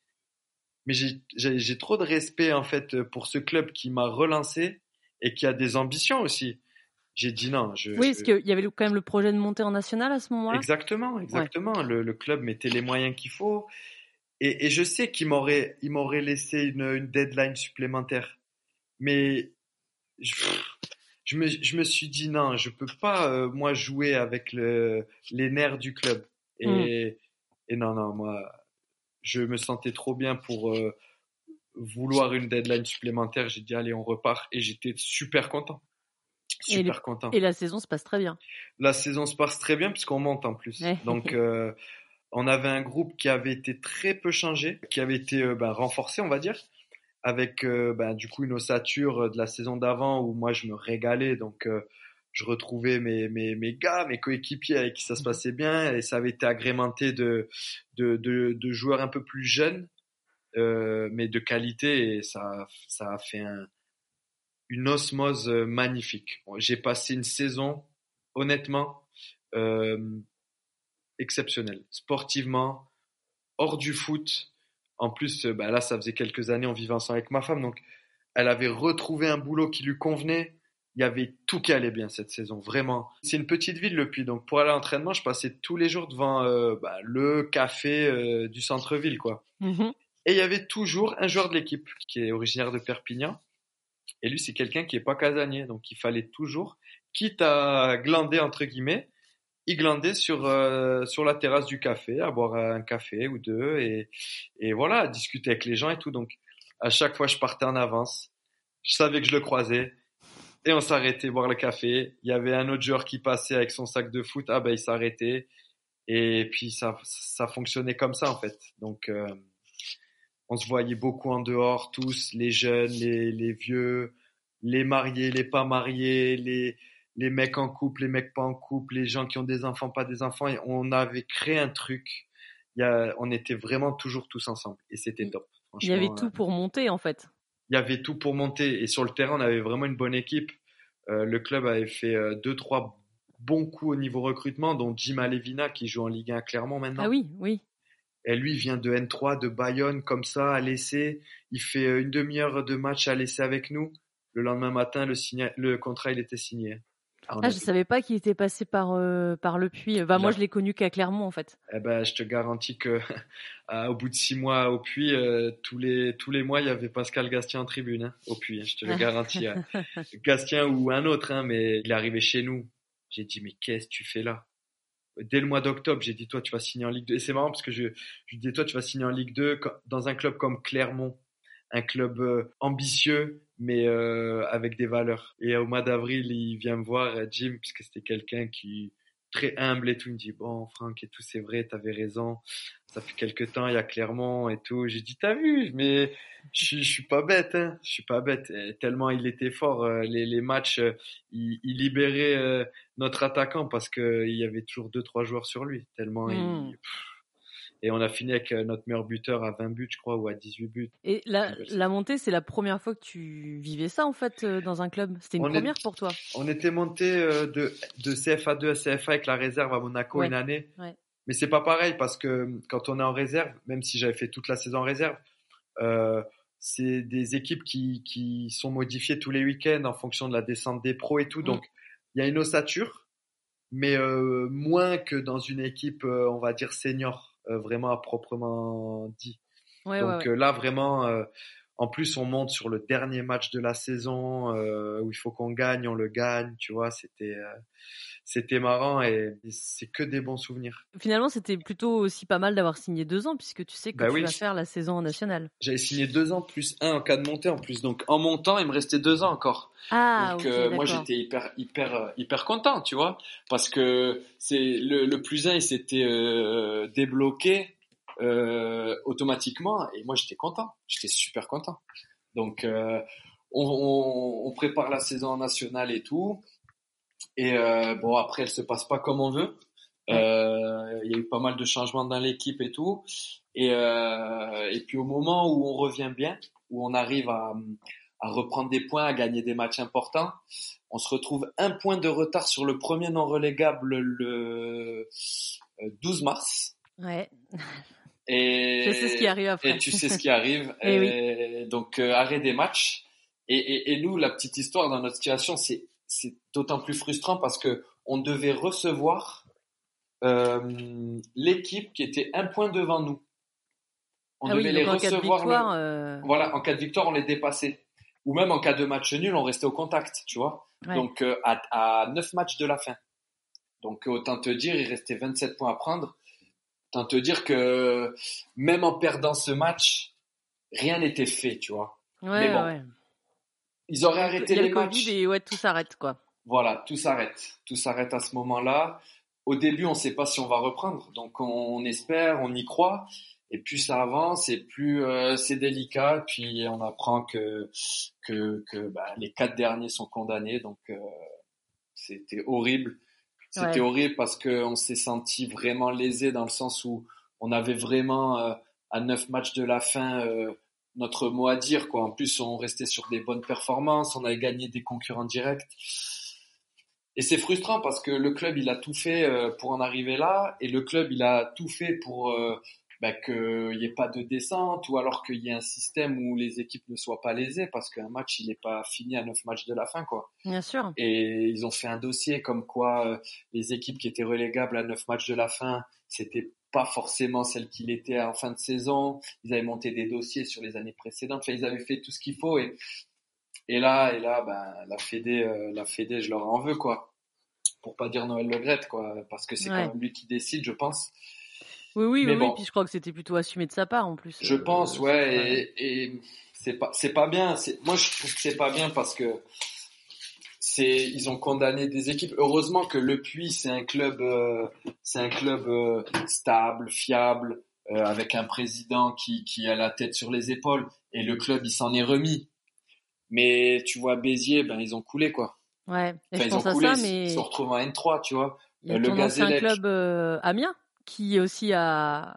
Mais j'ai trop de respect, en fait, pour ce club qui m'a relancé et qui a des ambitions aussi j'ai dit non. Je, oui, parce qu'il y avait quand même le projet de monter en national à ce moment-là. Exactement, exactement. Le, club mettait les moyens qu'il faut. Et, je sais qu'il m'aurait, il m'aurait laissé une, deadline supplémentaire. Mais je, me, je, me, suis dit non, je peux pas, euh, moi, jouer avec le, les nerfs du club. Et, mm. et non, non, moi, je me sentais trop bien pour euh, vouloir une deadline supplémentaire. J'ai dit allez, on repart. Et j'étais super content. Super content. Et la saison se passe très bien. La saison se passe très bien puisqu'on monte en plus. Donc, euh, on avait un groupe qui avait été très peu changé, qui avait été euh, ben, renforcé, on va dire, avec ben, du coup une ossature de la saison d'avant où moi je me régalais. Donc, je retrouvais mes, mes, mes gars, mes coéquipiers avec qui ça se mhm. passait bien et ça avait été agrémenté de, de, de, de joueurs un peu plus jeunes, mais de qualité et ça, ça a fait un une osmose euh, magnifique. J'ai passé une saison, honnêtement, euh, exceptionnelle. Sportivement, hors du foot. En plus, euh, bah là, ça faisait quelques années, on vivait ensemble avec ma femme, donc elle avait retrouvé un boulot qui lui convenait. Il y avait tout qui allait bien cette saison, vraiment. C'est une petite ville le Puy, donc pour aller à l'entraînement, je passais tous les jours devant bah, le café du centre-ville, quoi. Mm-hmm. Et il y avait toujours un joueur de l'équipe qui est originaire de Perpignan, et lui, c'est quelqu'un qui est pas casanier, donc il fallait toujours, quitte à glander entre guillemets, il glandait sur euh, sur la terrasse du café, à boire un café ou deux et et voilà, à discuter avec les gens et tout. Donc à chaque fois, je partais en avance. Je savais que je le croisais et on s'arrêtait boire le café. Il y avait un autre joueur qui passait avec son sac de foot. Ah ben il s'arrêtait et puis ça ça fonctionnait comme ça en fait. Donc euh, on se voyait beaucoup en dehors, tous, les jeunes, les, vieux, les mariés, les pas mariés, les, les mecs en couple, les mecs pas en couple, les gens qui ont des enfants, pas des enfants. Et on avait créé un truc. Il y a, on était vraiment toujours tous ensemble et c'était top. Il y avait tout pour monter en fait. Il y avait tout pour monter et sur le terrain, on avait vraiment une bonne équipe. Euh, le club avait fait euh, deux, trois bons coups au niveau recrutement, dont Jim Alevina qui joue en Ligue 1 clairement maintenant. Ah oui, oui. Et lui, il vient de N3, de Bayonne, comme ça, à l'essai. Il fait euh, une demi-heure de match à l'essai avec nous. Le lendemain matin, le, le contrat, il était signé. Ah, ah je savais pas qu'il était passé par euh, par le puits. Bah, moi, je l'ai connu qu'à Clermont, en fait. Eh ben, je te garantis que au bout de six mois au puits, euh, tous les tous les mois, il y avait Pascal Gastien en tribune hein, au puits. Hein, je te le garantis. Hein. Gastien ou un autre, hein, mais il est arrivé chez nous. J'ai dit, mais qu'est-ce que tu fais là? Dès le mois d'octobre, j'ai dit toi tu vas signer en Ligue 2. Et c'est marrant parce que je, je dis toi tu vas signer en Ligue 2 dans un club comme Clermont, un club euh, ambitieux mais euh, avec des valeurs. Et au mois d'avril, il vient me voir, euh, Jim, puisque c'était quelqu'un qui très humble et tout. Il me dit bon Franck et tout c'est vrai, t'avais raison. Ça fait quelques temps, il y a Clermont et tout. J'ai dit t'as vu, mais je, je suis pas bête, hein. Je suis pas bête. tellement il était fort, les, les matchs, il, il libérait notre attaquant parce que il y avait toujours deux trois joueurs sur lui. Tellement il, mmh. Et on a fini avec euh, notre meilleur buteur à 20 buts, je crois, ou à 18 buts. Et la, la montée, c'est la première fois que tu vivais ça, en fait, euh, dans un club C'était une première pour toi On était monté euh, de, de CFA2 à CFA avec la réserve à Monaco une année. Ouais. Mais c'est pas pareil parce que quand on est en réserve, même si j'avais fait toute la saison en réserve, euh, c'est des équipes qui, qui sont modifiées tous les week-ends en fonction de la descente des pros et tout. Donc, il y a une ossature, mais euh, moins que dans une équipe, on va dire, senior. Euh, vraiment à proprement dit. Donc euh, là, vraiment, euh, en plus, on monte sur le dernier match de la saison où il faut qu'on gagne, on le gagne, tu vois. C'était c'était marrant et c'est que des bons souvenirs. Finalement, c'était plutôt aussi pas mal d'avoir signé deux ans puisque tu sais que bah tu vas faire la saison en nationale. J'avais signé deux ans plus un en cas de montée en plus. Donc en montant, il me restait deux ans encore. Ah, donc moi j'étais hyper hyper hyper content, tu vois, parce que c'est le, le plus un, il s'était euh, débloqué euh, automatiquement et moi j'étais content, j'étais super content. Donc euh, on, on, on, prépare la saison nationale et tout. Et euh, bon, après, elle se passe pas comme on veut. Euh, il y a eu pas mal de changements dans l'équipe et tout. Et, euh, et puis au moment où on revient bien, où on arrive à, à reprendre des points, à gagner des matchs importants, on se retrouve un point de retard sur le premier non relégable le 12 mars. Ouais. Et, je sais ce qui arrive après. Et tu sais ce qui arrive. et, oui. Donc arrêt des matchs. Et, et, et, nous, la petite histoire dans notre situation, c'est d'autant plus frustrant parce que on devait recevoir euh, l'équipe qui était un point devant nous. On ah devait les recevoir. Euh, voilà, en cas de victoire, on les dépassait. Ou même en cas de match nul, on restait au contact, tu vois. Donc euh, à, à 9 matchs de la fin. Donc autant te dire, il restait 27 points à prendre. Autant te dire que même en perdant ce match, rien n'était fait, tu vois. Mais bon, ils auraient arrêté les matchs. et ouais, tout s'arrête quoi. Voilà, tout s'arrête. Tout s'arrête à ce moment-là. Au début, on ne sait pas si on va reprendre, donc on espère, on y croit. Et plus ça avance, et plus euh, c'est délicat. Puis on apprend que que, que bah, les quatre derniers sont condamnés, donc euh, c'était horrible. C'était horrible parce que on s'est senti vraiment lésé dans le sens où on avait vraiment euh, à neuf matchs de la fin notre mot à dire quoi. En plus, on restait sur des bonnes performances, on avait gagné des concurrents directs. Et c'est frustrant parce que le club il a tout fait euh, pour en arriver là et le club il a tout fait pour euh, bah, qu'il n'y ait pas de descente ou alors qu'il y ait un système où les équipes ne soient pas lésées parce qu'un match il n'est pas fini à neuf matchs de la fin quoi. Bien sûr. Et ils ont fait un dossier comme quoi euh, les équipes qui étaient relégables à neuf matchs de la fin c'était pas forcément celle qu'il était en fin de saison. Ils avaient monté des dossiers sur les années précédentes. Enfin, ils avaient fait tout ce qu'il faut et et là et là, ben la Fédé, euh, la Fédé, je leur en veux quoi. Pour pas dire Noël Le Grette quoi, parce que c'est quand même lui qui décide, je pense. Oui oui Mais oui, puis je crois que c'était plutôt assumé de sa part en plus. Je pense, ouais, et, et c'est pas c'est pas bien. Moi, je trouve que c'est pas bien parce que c'est ils ont condamné des équipes. Heureusement que Le Puy c'est un club euh, c'est un club euh, stable, fiable, euh, avec un président qui qui a la tête sur les épaules et le club il s'en est remis. Mais tu vois Béziers, ben ils ont coulé quoi. Ouais. Enfin, ils ont coulé, mais ils se retrouvent en N3, tu vois. Il y a le un club Amiens qui aussi a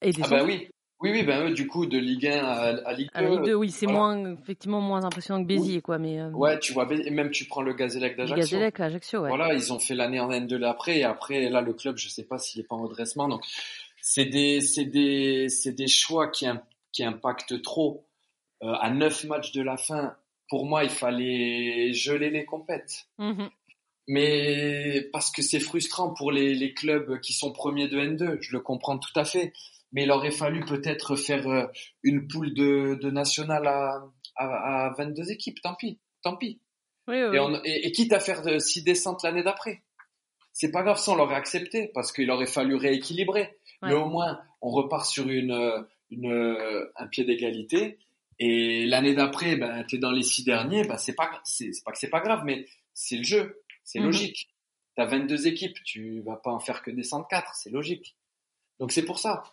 aidé. Ah bah oui. Oui, oui, ben eux, du coup, de Ligue 1 à, Ligue 2. À Ligue 2, oui, c'est moins, effectivement, moins impressionnant que Béziers, quoi, mais. Euh... Ouais, tu vois, et même tu prends le Gazélec d'Ajaccio. Gazélec, Ajaccio, ouais. Voilà, ils ont fait l'année en N2 après, et après, là, le club, je sais pas s'il est pas en redressement, donc c'est des, c'est des, c'est des choix qui, qui impactent trop. Euh, à neuf matchs de la fin, pour moi, il fallait geler les compètes. Mmh mais parce que c'est frustrant pour les, les clubs qui sont premiers de N2, je le comprends tout à fait mais il aurait fallu peut-être faire euh, une poule de, de national à, à, à 22 équipes, tant pis, tant pis. Oui, oui. Et, et, quitte à faire de, six descentes l'année d'après. c'est pas grave si on l'aurait accepté parce qu'il aurait fallu rééquilibrer. Mais au moins, on repart sur une, une un pied d'égalité. Et l'année d'après, ben, tu es dans les six derniers, ben, c'est pas, c'est, pas que c'est pas grave, mais c'est le jeu, c'est mhm. logique. Tu as 22 équipes, tu vas pas en faire que descendre 4, c'est logique. Donc c'est pour ça.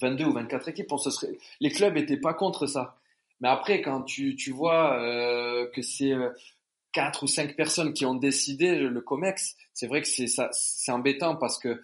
22 ou 24 équipes, on se serait... les clubs étaient pas contre ça. Mais après, quand tu, tu vois euh, que c'est euh, quatre ou cinq personnes qui ont décidé le COMEX, c'est vrai que c'est ça, c'est embêtant parce que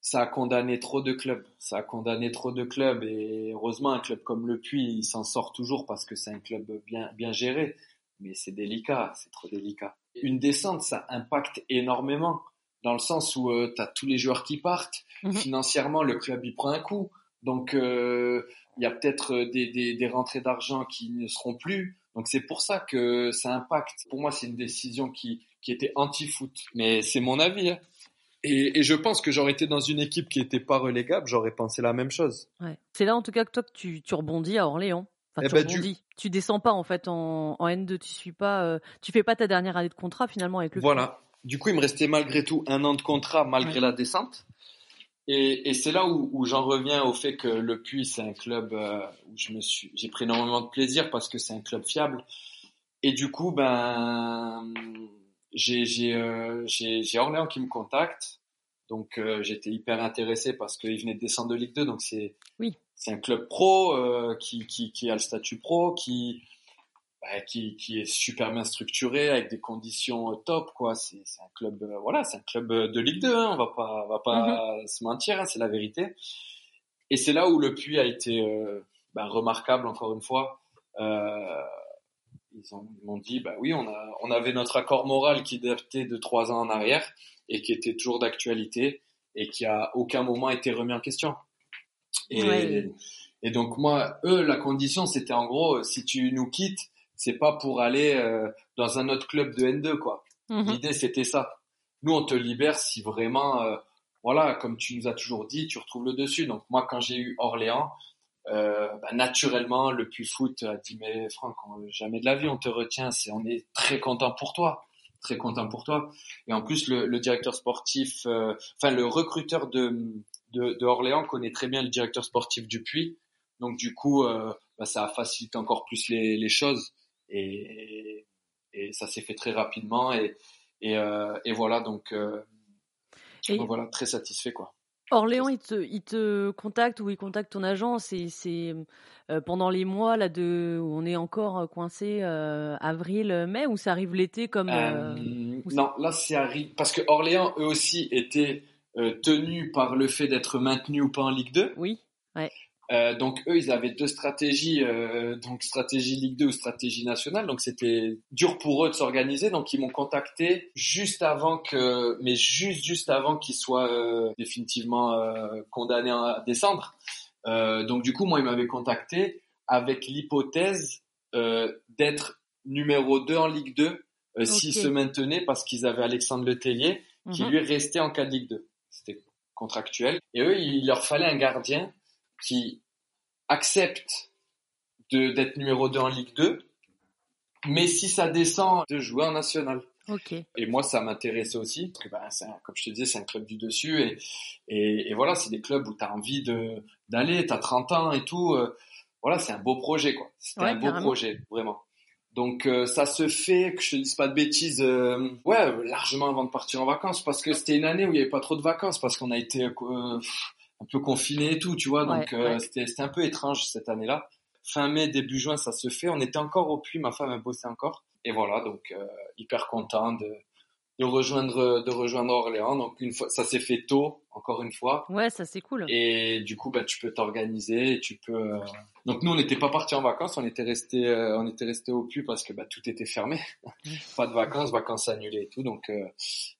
ça a condamné trop de clubs. Ça a condamné trop de clubs et heureusement un club comme le Puy, il s'en sort toujours parce que c'est un club bien bien géré. Mais c'est délicat, c'est trop délicat. Une descente, ça impacte énormément dans le sens où euh, tu as tous les joueurs qui partent. Mhm. Financièrement, le club il prend un coup. Donc euh, il y a peut-être euh, des, des, des rentrées d'argent qui ne seront plus. Donc c'est pour ça que ça impacte. Pour moi, c'est une décision qui, qui était anti-foot. Mais c'est mon avis. Hein. Et, et, je pense que j'aurais été dans une équipe qui n'était pas relégable, j'aurais pensé la même chose. Ouais. C'est là en tout cas que toi que tu, tu rebondis à Orléans. Enfin, eh tu ben, rebondis. Tu... descends pas en fait en, en N2, tu suis pas, euh, tu fais pas ta dernière année de contrat finalement avec le. Voilà. Du coup, il me restait malgré tout un an de contrat malgré la descente. Et, et c'est là où, où j'en reviens au fait que le Puy, c'est un club euh, où je me suis, j'ai pris énormément de plaisir parce que c'est un club fiable. Et du coup, ben, j'ai, j'ai, euh, j'ai, j'ai Orléans qui me contacte. Donc, euh, j'étais hyper intéressé parce qu'il venait de descendre de Ligue 2. Donc, c'est, oui. c'est un club pro euh, qui, qui, qui a le statut pro, qui, bah, qui, qui, est super bien structuré avec des conditions euh, top quoi c'est un club euh, voilà c'est un club euh, de Ligue 2 hein, on va pas on va pas mhm. se mentir hein, c'est la vérité et c'est là où le puits a été bah, remarquable encore une fois euh, ils m'ont dit bah oui on a on avait notre accord moral qui datait de trois ans en arrière et qui était toujours d'actualité et qui a aucun moment été remis en question et et donc moi eux la condition c'était en gros si tu nous quittes c'est pas pour aller euh, dans un autre club de N2 quoi. Mhm. L'idée c'était ça. Nous on te libère si vraiment euh, voilà comme tu nous as toujours dit tu retrouves le dessus. Donc moi quand j'ai eu Orléans euh, bah, naturellement le Puy Foot a dit mais Franck jamais de la vie on te retient c'est on est très content pour toi très content pour toi. Et en plus le, le directeur sportif enfin le recruteur de, de, de Orléans connaît très bien le directeur sportif du Puy. Donc du coup bah, ça facilite encore plus les, les choses. Et, et ça s'est fait très rapidement. Et, et, euh, et voilà donc, euh, voilà très satisfait quoi. Orléans, il te, il te contacte ou il contacte ton agent, c'est, c'est euh, pendant les mois là de où on est encore coincé euh, avril, mai ou ça arrive l'été comme euh, Non, là c'est arrive parce que Orléans eux aussi étaient tenus par le fait d'être maintenus ou pas en Ligue 2. Oui. Ouais. Euh, donc eux, ils avaient deux stratégies, euh, donc stratégie Ligue 2 ou stratégie nationale. Donc c'était dur pour eux de s'organiser. Donc ils m'ont contacté juste avant que, mais juste juste avant qu'ils soient euh, définitivement euh, condamnés à descendre. Euh, donc du coup, moi, ils m'avaient contacté avec l'hypothèse d'être numéro 2 en Ligue 2 s'ils se maintenaient parce qu'ils avaient Alexandre Letellier qui mhm. lui restait en cas de Ligue 2. C'était contractuel. Et eux, il leur fallait un gardien qui accepte d'être numéro 2 en Ligue 2, mais si ça descend, de jouer en national. Et moi, ça m'intéressait aussi, parce que ben, comme je te disais, c'est un club du dessus, et, et, et voilà, c'est des clubs où tu as envie d'aller, tu as 30 ans et tout. Euh, voilà, c'est un beau projet, quoi. C'était un beau projet, vraiment. Donc euh, ça se fait, que je te dise pas de bêtises, euh, ouais, largement avant de partir en vacances, parce que c'était une année où il y avait pas trop de vacances, parce qu'on a été un peu confiné et tout, tu vois. Donc euh, c'était c'était un peu étrange cette année-là. Fin mai, début juin, ça se fait. On était encore au puits, ma femme a bossé encore. Et voilà, donc euh, hyper content de de rejoindre de rejoindre Orléans. Donc une fois, ça s'est fait tôt, encore une fois. Ouais, ça c'est cool. Et du coup, bah tu peux t'organiser, tu peux. Euh, donc nous, on n'était pas partis en vacances, on était resté on était resté au puits parce que bah tout était fermé, pas de vacances, vacances annulées et tout. Donc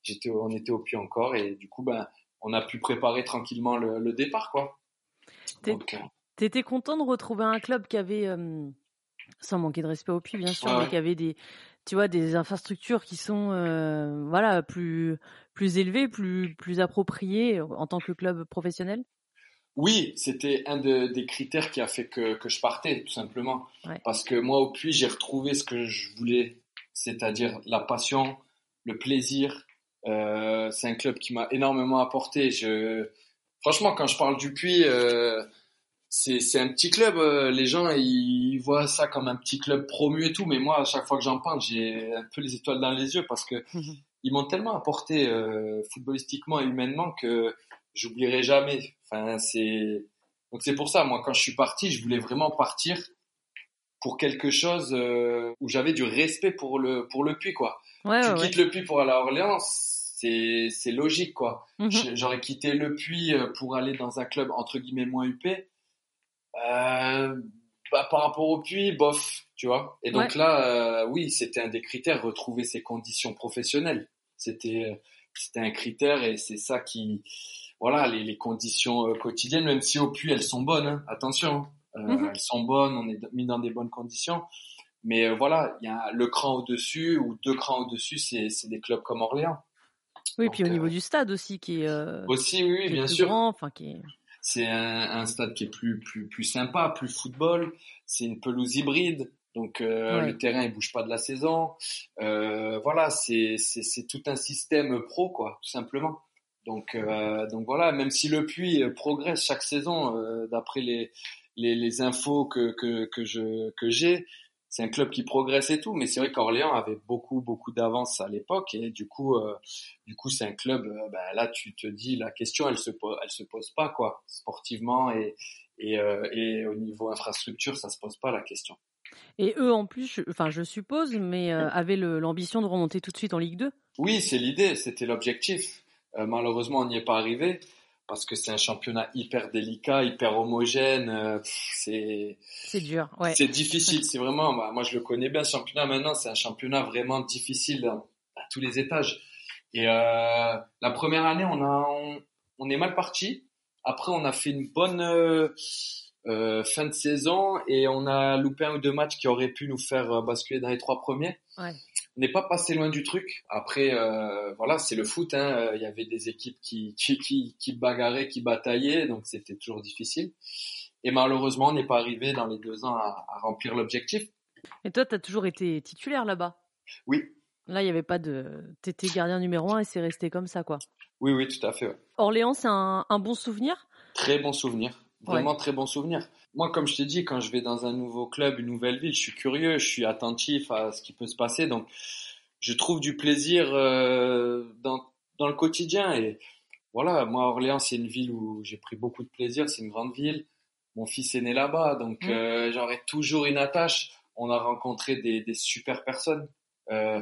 j'étais, on était au puits encore et du coup, bah on a pu préparer tranquillement le, départ, quoi. Euh, t'étais content de retrouver un club qui avait, euh, sans manquer de respect au puits bien sûr, mais qui avait des, tu vois, des infrastructures qui sont, euh, voilà, plus plus élevées, plus plus appropriées en tant que club professionnel? Oui, c'était un des critères qui a fait que, je partais, tout simplement. Parce que moi, au puits, j'ai retrouvé ce que je voulais, c'est-à-dire la passion, le plaisir, Euh, c'est un club qui m'a énormément apporté. Je, franchement, quand je parle du Puy, euh, c'est, un petit club. Euh, les gens, ils voient ça comme un petit club promu et tout, mais moi, à chaque fois que j'en parle, j'ai un peu les étoiles dans les yeux parce que ils m'ont tellement apporté euh, footballistiquement et humainement que j'oublierai jamais. Enfin, c'est donc c'est pour ça. Moi, quand je suis parti, je voulais vraiment partir pour quelque chose euh, où j'avais du respect pour le pour le Puy, quoi. Ouais, tu quittes le Puy pour aller à Orléans, c'est c'est logique, quoi. Mhm. J'aurais quitté le Puy euh, pour aller dans un club entre guillemets moins huppé. Euh, bah, par rapport au Puy, bof, tu vois. Et donc là, euh, oui, c'était un des critères, retrouver ses conditions professionnelles. C'était c'était un critère et c'est ça qui voilà les, les conditions quotidiennes même si au puits elles sont bonnes hein, attention hein. mhm. elles sont bonnes on est mis dans des bonnes conditions mais voilà il y a le cran au dessus ou deux crans au dessus c'est c'est des clubs comme Orléans oui, puis au niveau du stade aussi qui est aussi oui, bien sûr enfin qui est c'est un, un, stade qui est plus plus plus sympa, plus football. C'est une pelouse hybride, donc euh, le terrain il bouge pas de la saison. Euh, voilà, c'est c'est c'est tout un système pro quoi, tout simplement. Donc euh, donc voilà, même si le Puy progresse chaque saison, euh, d'après les, les les infos que que que je que j'ai, c'est un club qui progresse et tout, mais c'est vrai qu'Orléans avait beaucoup beaucoup d'avance à l'époque et du coup euh, du coup c'est un club euh, ben là tu te dis la question elle se pose elle se pose pas quoi sportivement et et, euh, et au niveau infrastructure ça se pose pas la question. Et eux en plus, je, enfin je suppose, mais avaient l'ambition de remonter tout de suite en Ligue 2. Oui, c'est l'idée, c'était l'objectif. malheureusement, on n'y est pas arrivé parce que c'est un championnat hyper délicat, hyper homogène. Euh, c'est c'est dur, ouais. C'est difficile. C'est vraiment, bah, moi je le connais bien ce championnat. Maintenant, c'est un championnat vraiment difficile à, tous les étages. Et euh, la première année, on a on, est mal parti. Après, on a fait une bonne euh, fin de saison et on a loupé un ou deux matchs qui auraient pu nous faire basculer dans les trois premiers. Ouais n'est pas passé loin du truc. Après, euh, voilà, c'est le foot. Hein. Il y avait des équipes qui qui qui, qui bagarraient, qui bataillaient, donc c'était toujours difficile. Et malheureusement, on n'est pas arrivé dans les deux ans à, à remplir l'objectif. Et toi, tu as toujours été titulaire là-bas? Oui. Là, il n'y avait pas de. T'étais gardien numéro un et c'est resté comme ça, quoi. Oui, oui, tout à fait. Ouais. Orléans, c'est un, un bon souvenir? Très bon souvenir. Vraiment très bon souvenir. Moi, comme je t'ai dit, quand je vais dans un nouveau club, une nouvelle ville, je suis curieux, je suis attentif à ce qui peut se passer. Donc, je trouve du plaisir euh, dans, dans le quotidien. Et voilà, moi, Orléans, c'est une ville où j'ai pris beaucoup de plaisir. C'est une grande ville. Mon fils est né là-bas, donc mmh. euh, j'aurais toujours une attache. On a rencontré des, des super personnes. Euh,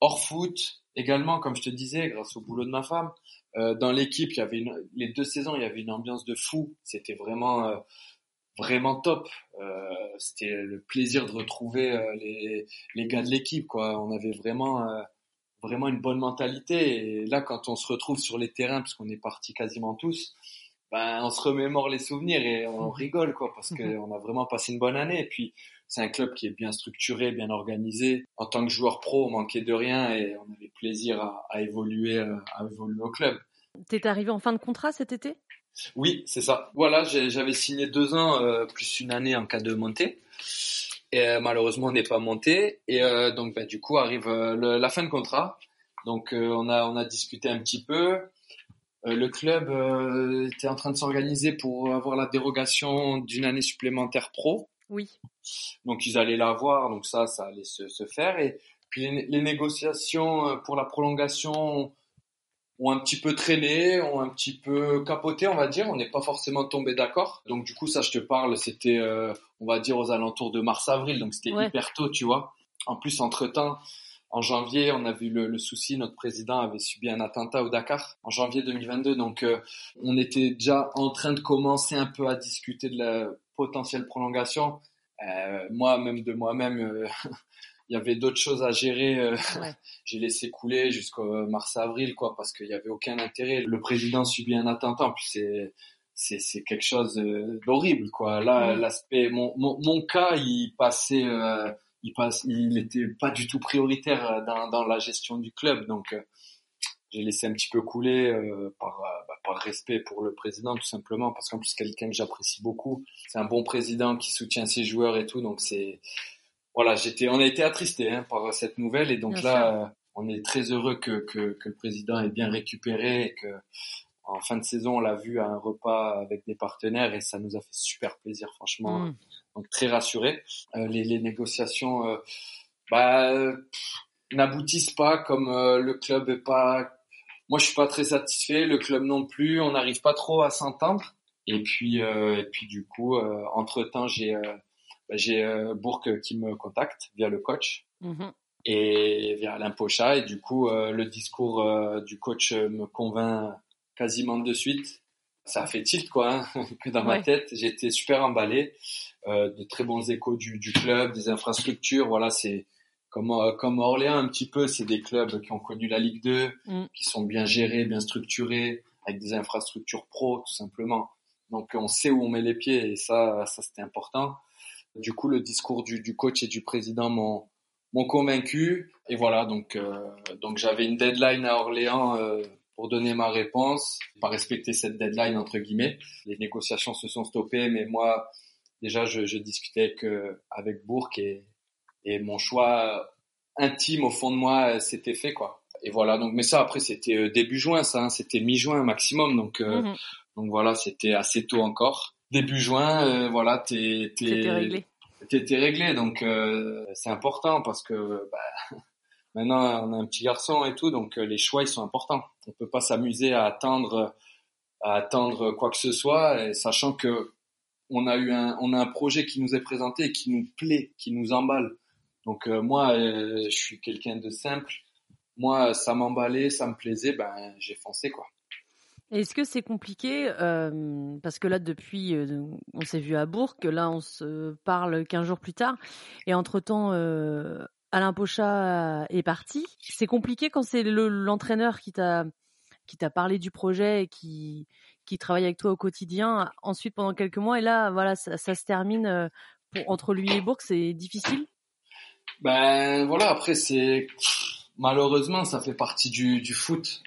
hors foot, également, comme je te disais, grâce au boulot de ma femme. Dans l'équipe, il y avait une, les deux saisons, il y avait une ambiance de fou. C'était vraiment vraiment top. Euh, c'était le plaisir de retrouver euh, les, les gars de l'équipe. Quoi, on avait vraiment vraiment une bonne mentalité. Et là, quand on se retrouve sur les terrains, parce qu'on est partis quasiment tous, ben on se remémore les souvenirs et on rigole quoi, parce mhm. qu'on a vraiment passé une bonne année. Et puis c'est un club qui est bien structuré, bien organisé. En tant que joueur pro, on manquait de rien et on avait plaisir à, à évoluer, euh, à évoluer au club. T'es arrivé en fin de contrat cet été? Oui, c'est ça. Voilà, j'avais signé deux ans euh, plus une année en cas de montée. Et euh, malheureusement, on n'est pas monté. Et euh, donc, bah, du coup, arrive le, la fin de contrat. Donc, on a on a discuté un petit peu. le club était en train de s'organiser pour avoir la dérogation d'une année supplémentaire pro. Oui. Donc ils allaient la voir, donc ça, ça allait se, se faire. Et puis les, négociations pour la prolongation ont un petit peu traîné, ont un petit peu capoté, on va dire. On n'est pas forcément tombé d'accord. Donc du coup, ça, je te parle, c'était, euh, on va dire, aux alentours de mars-avril, donc c'était hyper tôt, tu vois. En plus, entre-temps, en janvier, on a vu le, le, souci, notre président avait subi un attentat au Dakar en janvier 2022, donc euh, on était déjà en train de commencer un peu à discuter de la potentielle prolongation. Euh, moi, même de moi-même, euh, il y avait d'autres choses à gérer. Euh, j'ai laissé couler jusqu'au mars-avril, quoi, parce qu'il y avait aucun intérêt. Le président subit un attentat, en plus c'est c'est c'est quelque chose d'horrible, quoi. Là, l'aspect, mon, mon mon cas, il passait, il passe, il était pas du tout prioritaire dans dans la gestion du club, donc j'ai laissé un petit peu couler euh, par, euh, bah, par respect pour le président tout simplement parce qu'en plus quelqu'un que j'apprécie beaucoup c'est un bon président qui soutient ses joueurs et tout donc c'est voilà j'étais on a été attristé hein, par cette nouvelle et donc là on est très heureux que, que, que, le président ait bien récupéré et que en fin de saison, on l'a vu à un repas avec des partenaires et ça nous a fait super plaisir, franchement. Mm. Donc très rassuré. Euh, les, les, négociations, euh, bah, n'aboutissent pas comme euh, le club est pas. Moi, je suis pas très satisfait. Le club non plus. On n'arrive pas trop à s'entendre. Et puis, et puis du coup, entre temps, j'ai bah, j'ai Bourque qui me contacte via le coach. Mm-hmm et via Alain Pocha. Et du coup, euh, le discours euh, du coach me convainc quasiment de suite. Ça a fait tilt, quoi, hein, que dans ma tête. J'étais super emballé. Euh, de très bons échos du, du club, des infrastructures. Voilà, c'est comme, comme Orléans un petit peu. C'est des clubs qui ont connu la Ligue 2, mm. qui sont bien gérés, bien structurés, avec des infrastructures pro, tout simplement. Donc, on sait où on met les pieds et ça, ça c'était important. Du coup, le discours du, du coach et du président m'ont m'ont convaincu. Et voilà, donc, euh, donc j'avais une deadline à Orléans euh, pour donner ma réponse. Pas respecter cette deadline entre guillemets. Les négociations se sont stoppées, mais moi déjà je, je discutais avec, euh, avec Bourg et, et mon choix intime au fond de moi s'était fait quoi. Et voilà, donc mais ça après c'était début juin, ça, hein, c'était mi-juin maximum, donc mhm. donc voilà, c'était assez tôt encore. Début juin, voilà, t'es t'es réglé t'es réglé, donc euh, c'est important parce que bah, maintenant on a un petit garçon et tout, donc euh, les choix ils sont importants. On peut pas s'amuser à attendre, à attendre quoi que ce soit, et sachant que on a eu un, on a un projet qui nous est présenté, qui nous plaît, qui nous emballe. Donc euh, moi, je suis quelqu'un de simple. Moi, ça m'emballait, ça me plaisait, ben j'ai foncé quoi. Est-ce que c'est compliqué euh, parce que là depuis euh, on s'est vu à Bourg, là on se parle 15 jours plus tard et entre-temps euh, Alain Pocha est parti. C'est compliqué quand c'est l'entraîneur qui t'a qui t'a parlé du projet et qui qui travaille avec toi au quotidien ensuite pendant quelques mois et là voilà ça, se termine entre lui et Bourg, c'est difficile? Ben voilà, après c'est malheureusement ça fait partie du foot.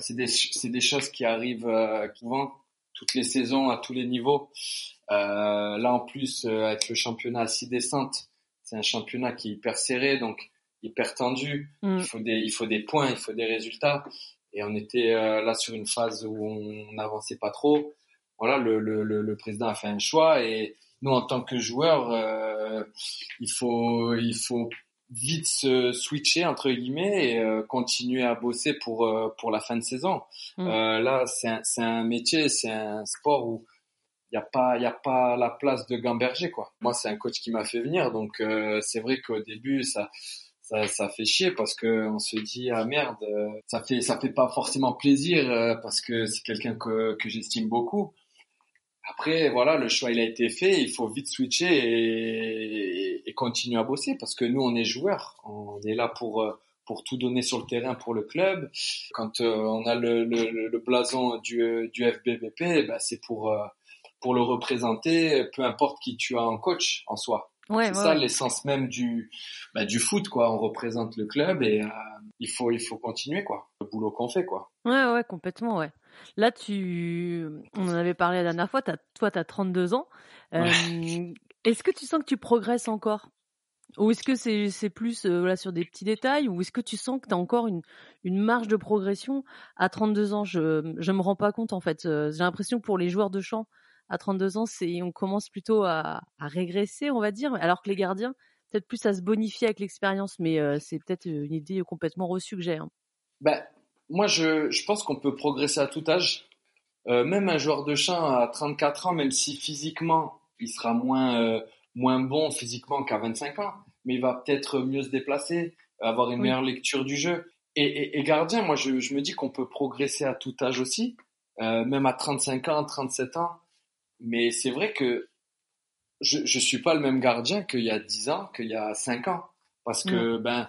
C'est des, des, choses qui arrivent euh, souvent, toutes les saisons, à tous les niveaux. Euh, là, en plus, euh, avec le championnat à six descentes, c'est un championnat qui est hyper serré, donc hyper tendu. Mm. Il, faut des, il faut des points, il faut des résultats. Et on était euh, là sur une phase où on n'avançait pas trop. Voilà, le, le, le, président a fait un choix et nous, en tant que joueurs, euh, il faut, il faut vite se switcher entre guillemets et euh, continuer à bosser pour euh, pour la fin de saison. Mm. Euh, là, c'est un, c'est un métier, c'est un sport où il y a pas il y a pas la place de gamberger quoi. Moi, c'est un coach qui m'a fait venir, donc c'est vrai qu'au début ça ça, ça fait chier parce que on se dit ah merde, ça fait ça fait pas forcément plaisir parce que c'est quelqu'un que que j'estime beaucoup. Après, voilà, le choix il a été fait, il faut vite switcher et, et, continuer à bosser parce que nous on est joueurs, on est là pour euh, pour tout donner sur le terrain pour le club. Quand euh, on a le, le, le, blason du, du FBVP, bah, c'est pour euh, pour le représenter, peu importe qui tu as en coach en soi. Ouais, c'est ça l'essence même du bah, du foot quoi. On représente le club et il faut il faut continuer quoi. Le boulot qu'on fait quoi. Ouais ouais complètement ouais. Là, tu, on en avait parlé la dernière fois. As... Toi, tu as 32 ans. Euh, est-ce que tu sens que tu progresses encore? Ou est-ce que c'est plus euh, voilà, sur des petits détails? Ou est-ce que tu sens que tu as encore une, une marge de progression? À 32 ans Je ne me rends pas compte en fait. Euh, j'ai l'impression que pour les joueurs de champ, à 32 ans, c'est on commence plutôt à, à, régresser, on va dire, alors que les gardiens, peut-être plus à se bonifier avec l'expérience, mais c'est peut-être une idée complètement reçue que j'ai. Hein. Bah, moi, je, je pense qu'on peut progresser à tout âge. Euh, même un joueur de chant à 34 ans, même si physiquement il sera moins euh, moins bon physiquement qu'à 25 ans, mais il va peut-être mieux se déplacer, avoir une meilleure lecture du jeu. Et, et, et gardien, moi je, je me dis qu'on peut progresser à tout âge aussi, euh, même à 35 ans, 37 ans. Mais c'est vrai que je je suis pas le même gardien qu'il y a 10 ans, qu'il y a 5 ans, parce que ben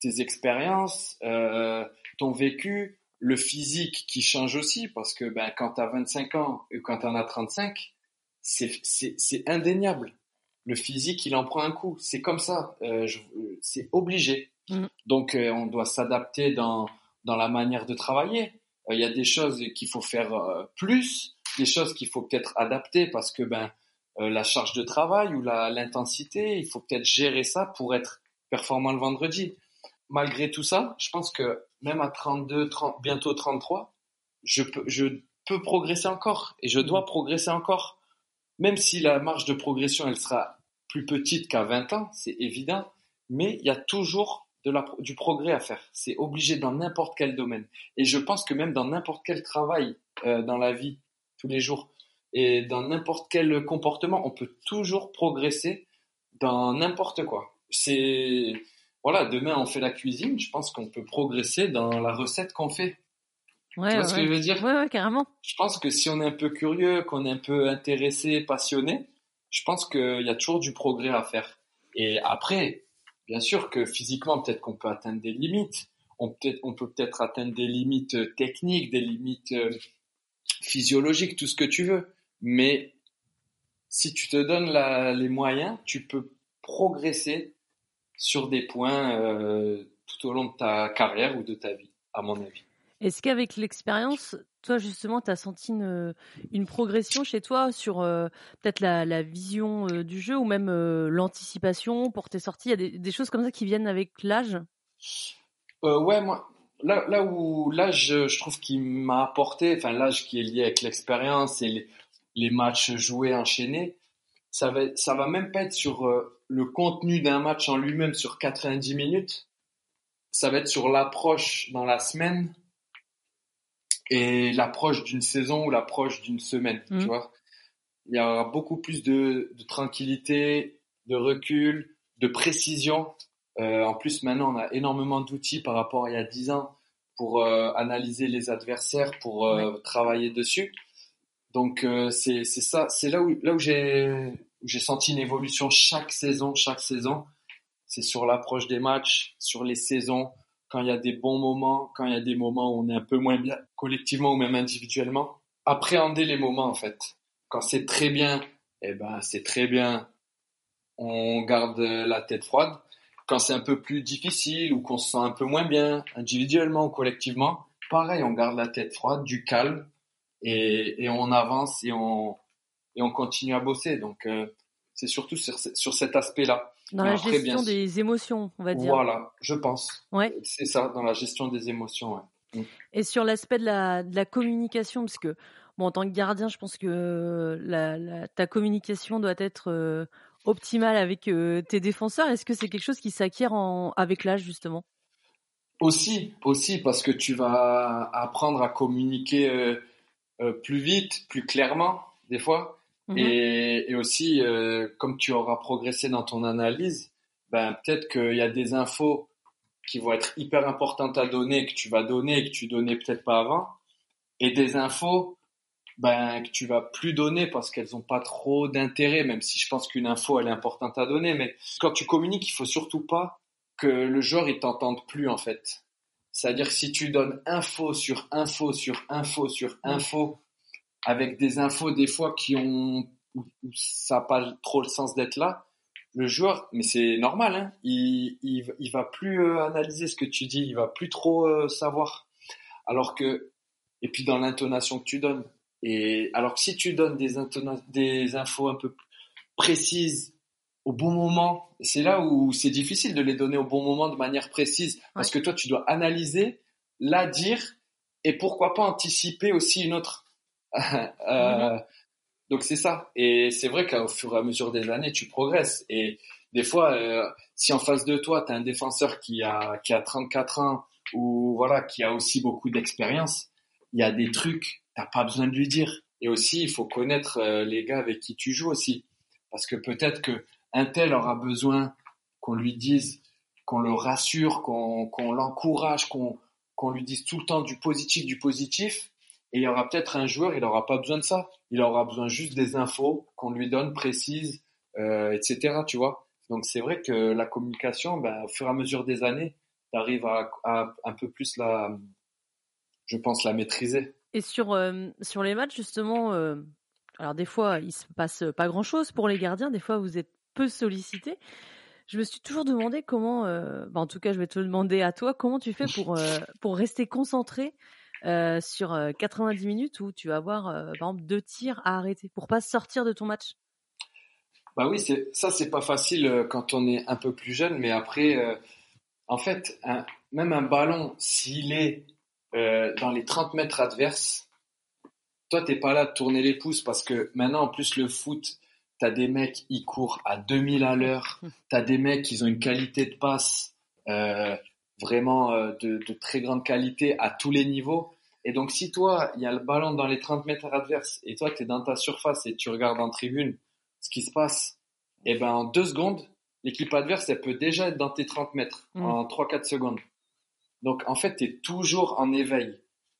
tes expériences, euh, ton vécu, le physique qui change aussi, parce que ben, quand tu as 25 ans et quand tu en as 35, c'est indéniable. Le physique, il en prend un coup. C'est comme ça. Euh, c'est obligé. Mm. Donc, euh, on doit s'adapter dans, dans la manière de travailler. Euh, il y a des choses qu'il faut faire euh, plus, des choses qu'il faut peut-être adapter parce que ben, la charge de travail ou l'intensité, il faut peut-être gérer ça pour être performant le vendredi. Malgré tout ça, je pense que même à 32, 30, bientôt 33, je peux, je peux progresser encore et je dois progresser encore. Même si la marge de progression, elle sera plus petite qu'à 20 ans, c'est évident, mais il y a toujours du progrès à faire. C'est obligé dans n'importe quel domaine. Et je pense que même dans n'importe quel travail euh, dans la vie, tous les jours, et dans n'importe quel comportement, on peut toujours progresser dans n'importe quoi. C'est voilà, demain on fait la cuisine, je pense qu'on peut progresser dans la recette qu'on fait. Ouais, tu vois ce que je veux dire? Ouais, carrément. Je pense que si on est un peu curieux, qu'on est un peu intéressé, passionné, je pense qu'il y a toujours du progrès à faire. Et après, bien sûr que physiquement, peut-être qu'on peut atteindre des limites. On, peut on peut peut-être atteindre des limites euh, techniques, des limites euh, physiologiques, tout ce que tu veux. Mais si tu te donnes les moyens, tu peux progresser sur des points euh, tout au long de ta carrière ou de ta vie, à mon avis. Est-ce qu'avec l'expérience, toi justement, tu as senti une, une, progression chez toi sur euh, peut-être la, la, vision euh, du jeu ou même euh, l'anticipation pour tes sorties? Il y a des, des, choses comme ça qui viennent avec l'âge? Ouais, moi, là, là où l'âge, je trouve qu'il m'a apporté, enfin l'âge qui est lié avec l'expérience et les, les, matchs joués, enchaînés, ça va, ça va même pas être sur le contenu d'un match en lui-même sur 90 minutes, ça va être sur l'approche dans la semaine et l'approche d'une saison ou l'approche d'une semaine, tu mmh. vois. Il y aura beaucoup plus de, de, tranquillité, de recul, de précision. Euh, en plus, maintenant, on a énormément d'outils par rapport à il y a 10 ans pour euh, analyser les adversaires, pour euh, travailler dessus. Donc, euh, c'est ça, c'est là où, là où j'ai j'ai senti une évolution chaque saison, chaque saison. C'est sur l'approche des matchs, sur les saisons, quand il y a des bons moments, quand il y a des moments où on est un peu moins bien collectivement ou même individuellement. Appréhender les moments en fait. Quand c'est très bien, eh ben c'est très bien. On garde la tête froide. Quand c'est un peu plus difficile ou qu'on se sent un peu moins bien individuellement ou collectivement, pareil, on garde la tête froide, du calme et, et on avance et on et on continue à bosser. Donc euh, c'est surtout sur, sur cet aspect-là. Dans la gestion des émotions, on va dire. Voilà, je pense. Ouais. C'est ça, dans la gestion des émotions. Ouais. Mm. Et sur l'aspect de la, de la communication, parce que bon, en tant que gardien, je pense que la, ta communication doit être euh, optimale avec euh, tes défenseurs. Est-ce que c'est quelque chose qui s'acquiert avec l'âge justement? Aussi, aussi, parce que tu vas apprendre à communiquer euh, plus vite, plus clairement, des fois. Mhm. Et, et, aussi, euh, comme tu auras progressé dans ton analyse, ben peut-être qu'il y a des infos qui vont être hyper importantes à donner, que tu vas donner et que tu donnais peut-être pas avant, et des infos ben que tu vas plus donner parce qu'elles ont pas trop d'intérêt, même si je pense qu'une info elle est importante à donner, mais quand tu communiques, il faut surtout pas que le joueur il t'entende plus en fait. C'est-à-dire que si tu donnes info sur info sur info sur info avec des infos des fois qui ont où, ça n'a pas trop le sens d'être là, le joueur, mais c'est normal, hein, il, il, il, va plus euh, analyser ce que tu dis, il va plus trop euh, savoir. Alors que, et puis dans l'intonation que tu donnes, et alors que si tu donnes des, des infos un peu précises au bon moment, c'est là où c'est difficile de les donner au bon moment de manière précise, parce que toi tu dois analyser, la dire, et pourquoi pas anticiper aussi une autre euh, mhm. donc c'est ça. Et c'est vrai qu'au fur et à mesure des années, tu progresses. Et des fois, euh, si en face de toi, tu as un défenseur qui a, qui a 34 ans ou voilà, qui a aussi beaucoup d'expérience, il y a des trucs, t'as pas besoin de lui dire. Et aussi, il faut connaître euh, les gars avec qui tu joues aussi. Parce que peut-être que un tel aura besoin qu'on lui dise, qu'on le rassure, qu'on l'encourage, qu'on lui dise tout le temps du positif, du positif. Et il y aura peut-être un joueur, il n'aura pas besoin de ça. Il aura besoin juste des infos qu'on lui donne précises, euh, etc. Tu vois. Donc c'est vrai que la communication, ben, au fur et à mesure des années, tu arrives à, à, un peu plus la, je pense, la maîtriser. Et sur euh, sur les matchs justement, euh, alors des fois il se passe pas grand chose pour les gardiens, des fois vous êtes peu sollicités. Je me suis toujours demandé comment, euh, ben, en tout cas je vais te le demander à toi, comment tu fais pour euh, pour rester concentré euh, sur 90 euh, minutes où tu vas avoir, par exemple, deux tirs à arrêter pour pas sortir de ton match? Bah oui, c'est ça, c'est pas facile quand on est un peu plus jeune, mais après, En fait, même un ballon, s'il est dans les 30 mètres adverses, toi, t'es pas là de tourner les pouces parce que maintenant, en plus, le foot, t'as des mecs, ils courent à 2000 à l'heure. T'as des mecs, ils ont une qualité de passe euh, vraiment euh, de, de, très grande qualité à tous les niveaux. Et donc, si toi, il y a le ballon dans les 30 mètres adverses et toi, tu es dans ta surface et tu regardes en tribune ce qui se passe, et eh ben en deux secondes, l'équipe adverse, elle peut déjà être dans tes 30 mètres mm. en 3-4 secondes. Donc, en fait, tu es toujours en éveil.